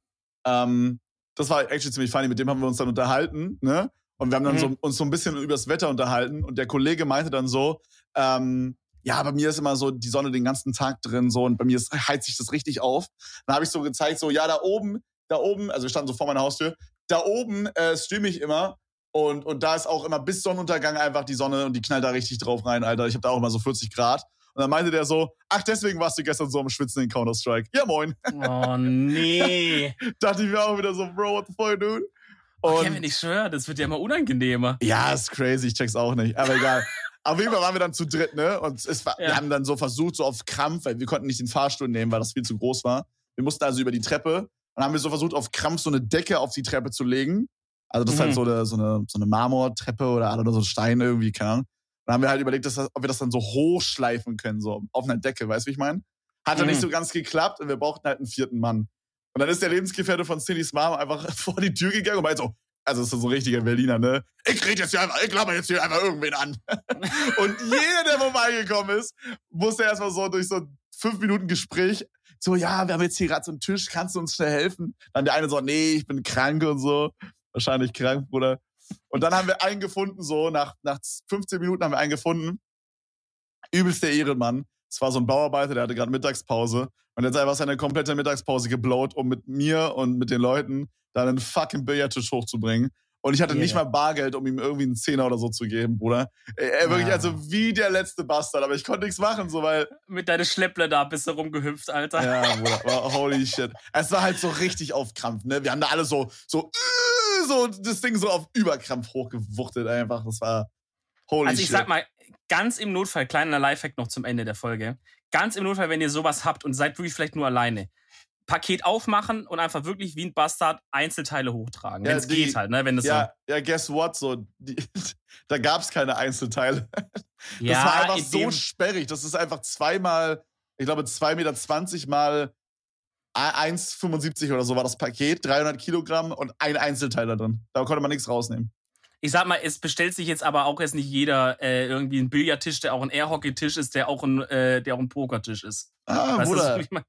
Ähm, das war actually ziemlich funny, mit dem haben wir uns dann unterhalten, ne? Und wir haben dann Mhm. so, uns so ein bisschen über das Wetter unterhalten und der Kollege meinte dann so, ähm, ja, bei mir ist immer so die Sonne den ganzen Tag drin so und bei mir ist, heizt sich das richtig auf. Dann habe ich so gezeigt, so, ja, da oben, da oben, also wir standen so vor meiner Haustür, da oben äh, streame ich immer und, und da ist auch immer bis Sonnenuntergang einfach die Sonne und die knallt da richtig drauf rein, Alter. Ich habe da auch immer so 40 Grad. Und dann meinte der so, ach, deswegen warst du gestern so am Schwitzen in Counter-Strike. Ja, moin. Oh, nee. Dachte ich mir auch wieder so, Bro, what the fuck, dude? Oh, Und Kevin, ich schwöre, das wird ja immer unangenehmer. ja, ist crazy, ich check's auch nicht. Aber egal. Auf jeden Fall waren wir dann zu dritt, ne? Und es war, wir Ja. haben dann so versucht, so auf Krampf, weil wir konnten nicht den Fahrstuhl nehmen, weil das viel zu groß war. Wir mussten also über die Treppe. Und haben wir so versucht, auf Krampf so eine Decke auf die Treppe zu legen. Also das ist Mhm. halt so eine, so eine, so eine Marmortreppe oder, oder so ein Stein irgendwie, keine Ahnung. Dann haben wir halt überlegt, dass das, ob wir das dann so hochschleifen können, so auf einer Decke, weißt du, wie ich meine? Hat dann Mhm. nicht so ganz geklappt und wir brauchten halt einen vierten Mann. Und dann ist der Lebensgefährte von Cindys Mom einfach vor die Tür gegangen und meinte so, also das ist so ein richtiger Berliner, ne? Ich rede jetzt hier einfach, ich laber jetzt hier einfach irgendwen an. und jeder, der vorbeigekommen ist, musste erstmal so durch so fünf Minuten Gespräch. So, ja, wir haben jetzt hier gerade so einen Tisch, kannst du uns schnell helfen? Dann der eine so, nee, ich bin krank und so. Wahrscheinlich krank, Bruder. Und dann haben wir einen gefunden, so, nach, nach 15 Minuten haben wir einen gefunden. Übelst der Ehrenmann. Es war so ein Bauarbeiter, der hatte gerade Mittagspause. Und jetzt einfach seine komplette Mittagspause geblowt, um mit mir und mit den Leuten da einen fucking Billardtisch hochzubringen. Und ich hatte Yeah. nicht mal Bargeld, um ihm irgendwie einen Zehner oder so zu geben, Bruder. Er, wirklich, Ah. also wie der letzte Bastard. Aber ich konnte nichts machen, so weil, Mit deiner Schlepple da bist du rumgehüpft, Alter. ja, Bruder, aber holy shit. Es war halt so richtig auf Krampf, ne? Wir haben da alle so, so, äh, so das Ding so auf Überkrampf hochgewuchtet einfach. Das war holy Also ich shit. sag mal, ganz im Notfall, kleiner Lifehack noch zum Ende der Folge. Ganz im Notfall, wenn ihr sowas habt und seid wirklich vielleicht nur alleine. Paket aufmachen und einfach wirklich wie ein Bastard Einzelteile hochtragen. Ja, Wenn es geht halt, ne? Wenn das ja, ja, guess what? So, die, da gab's keine Einzelteile. so, Das war einfach in so sperrig. Das ist einfach zweimal, ich glaube, 2,20 Meter mal 1,75 oder so war das Paket, 300 Kilogramm und ein Einzelteil da drin. Da konnte man nichts rausnehmen. Ich sag mal, es bestellt sich jetzt aber auch jetzt nicht jeder äh, irgendwie einen Billardtisch, der auch ein Airhockey-Tisch ist, der auch ein, äh, der auch ein Pokertisch ist. Ah, Weißt Bruder. was ich mein?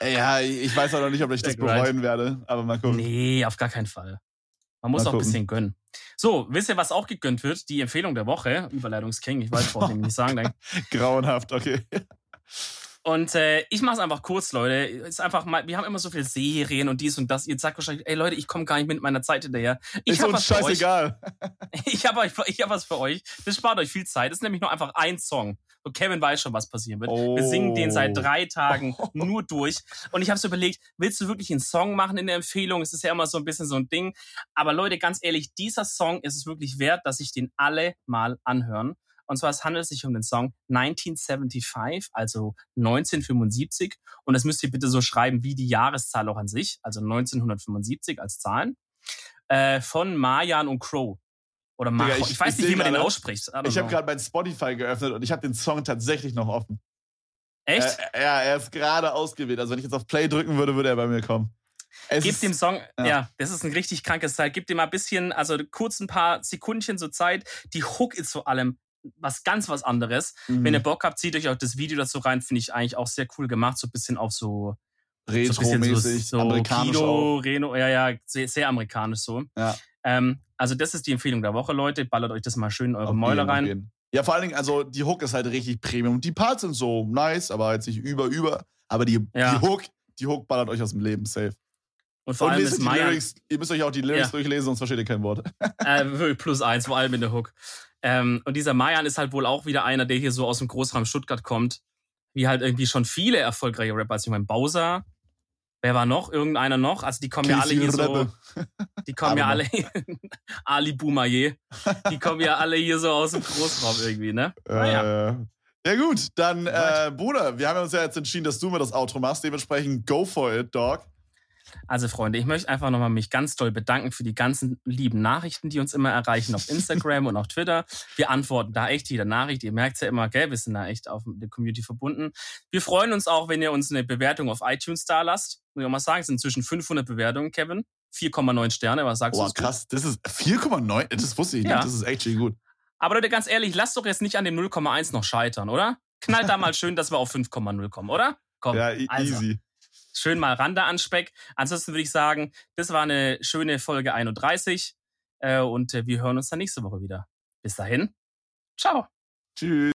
Ja, ich weiß auch noch nicht, ob ich das bereuen werde, aber mal gucken. Nee, auf gar keinen Fall. Man muss Mal auch ein bisschen gönnen. So, wisst ihr, was auch gegönnt wird? Die Empfehlung der Woche. Überleitungsking, ich weiß, wollte ich nicht sagen. Dann. Grauenhaft, okay. Und äh, ich mache es einfach kurz, Leute. Ist einfach mal, wir haben immer so viele Serien und dies und das. Ihr sagt wahrscheinlich, ey Leute, ich komme gar nicht mit meiner Zeit hinterher. Ich ist habe uns scheißegal. Ich habe euch, ich habe was für euch. Das spart euch viel Zeit. Das ist nämlich nur einfach ein Song. Und Kevin weiß schon, was passieren wird. Wir singen den seit Oh. drei Tagen nur durch. Und ich habe so überlegt, willst du wirklich einen Song machen in der Empfehlung? Es ist ja immer so ein bisschen so ein Ding. Aber Leute, ganz ehrlich, dieser Song ist es wirklich wert, dass sich den alle mal anhören. Und zwar, es handelt sich um den Song 1975, also 1975. Und das müsst ihr bitte so schreiben wie die Jahreszahl auch an sich, also 1975 als Zahlen, äh, von Marjan und Crow. Oder Macho. ich- Ich, weiß ich nicht, wie man den gerade- ausspricht. Ich habe gerade mein Spotify geöffnet und ich habe den Song tatsächlich noch offen. Echt? Äh, ja, er ist gerade ausgewählt. Also wenn ich jetzt auf Play drücken würde, würde er bei mir kommen. Es Gib ist- dem Song, ja. ja. das ist ein richtig krankes Teil. Gib dem mal ein bisschen, also kurz ein paar Sekundchen zur Zeit. Die Hook ist vor allem was ganz was anderes. Mhm. Wenn ihr Bock habt, zieht euch auch das Video dazu rein. Finde ich eigentlich auch sehr cool gemacht. So ein bisschen auf so, Retro-mäßig, so, so amerikanisch Kino, auch. Reno, ja, ja, sehr, sehr amerikanisch so. Ja. Ähm, also das ist die Empfehlung der Woche, Leute. Ballert euch das mal schön in eure Auf Mäuler rein. jeden. Ja, vor allen Dingen, also die Hook ist halt richtig Premium. Die Parts sind so nice, aber jetzt nicht über, über. Aber die, Ja. die Hook, die Hook ballert euch aus dem Leben safe. Und vor Und allem ist die Lyrics, ihr müsst euch auch die Lyrics Ja. durchlesen, sonst versteht ihr kein Wort. äh, plus eins, vor allem in der Hook. Ähm, und dieser Mayan ist halt wohl auch wieder einer, der hier so aus dem Großraum Stuttgart kommt. Wie halt irgendwie schon viele erfolgreiche Rapper. Also ich meine, Bowser, wer war noch? Irgendeiner noch? Also die kommen ja alle hier so, die kommen ja alle, Ali Boumaier, die kommen ja alle hier so aus dem Großraum irgendwie, ne? Naja. Äh, ja gut, dann äh. Bruder, wir haben uns ja jetzt entschieden, dass du mir das Outro machst. Dementsprechend go for it, Dog. Also Freunde, ich möchte einfach nochmal mich ganz doll bedanken für die ganzen lieben Nachrichten, die uns immer erreichen auf Instagram und auf Twitter. Wir antworten da echt jede Nachricht. Ihr merkt ja immer, gell, wir sind da echt auf der Community verbunden. Wir freuen uns auch, wenn ihr uns eine Bewertung auf iTunes da lasst. Muss ich auch mal sagen, es sind inzwischen 500 Bewertungen, Kevin. 4,9 Sterne, was sagst Boah, du? krass. Das ist 4,9. Das wusste ich Ja. nicht. Das ist echt schön gut. Aber Leute, ganz ehrlich, lasst doch jetzt nicht an dem 0,1 noch scheitern, oder? Knallt da mal schön, dass wir auf 5,0 kommen, oder? Komm, Ja, e- also. easy. Schön mal Randa an Speck. Ansonsten würde ich sagen, das war eine schöne Folge 31 äh, und äh, wir hören uns dann nächste Woche wieder. Bis dahin, ciao. Tschüss.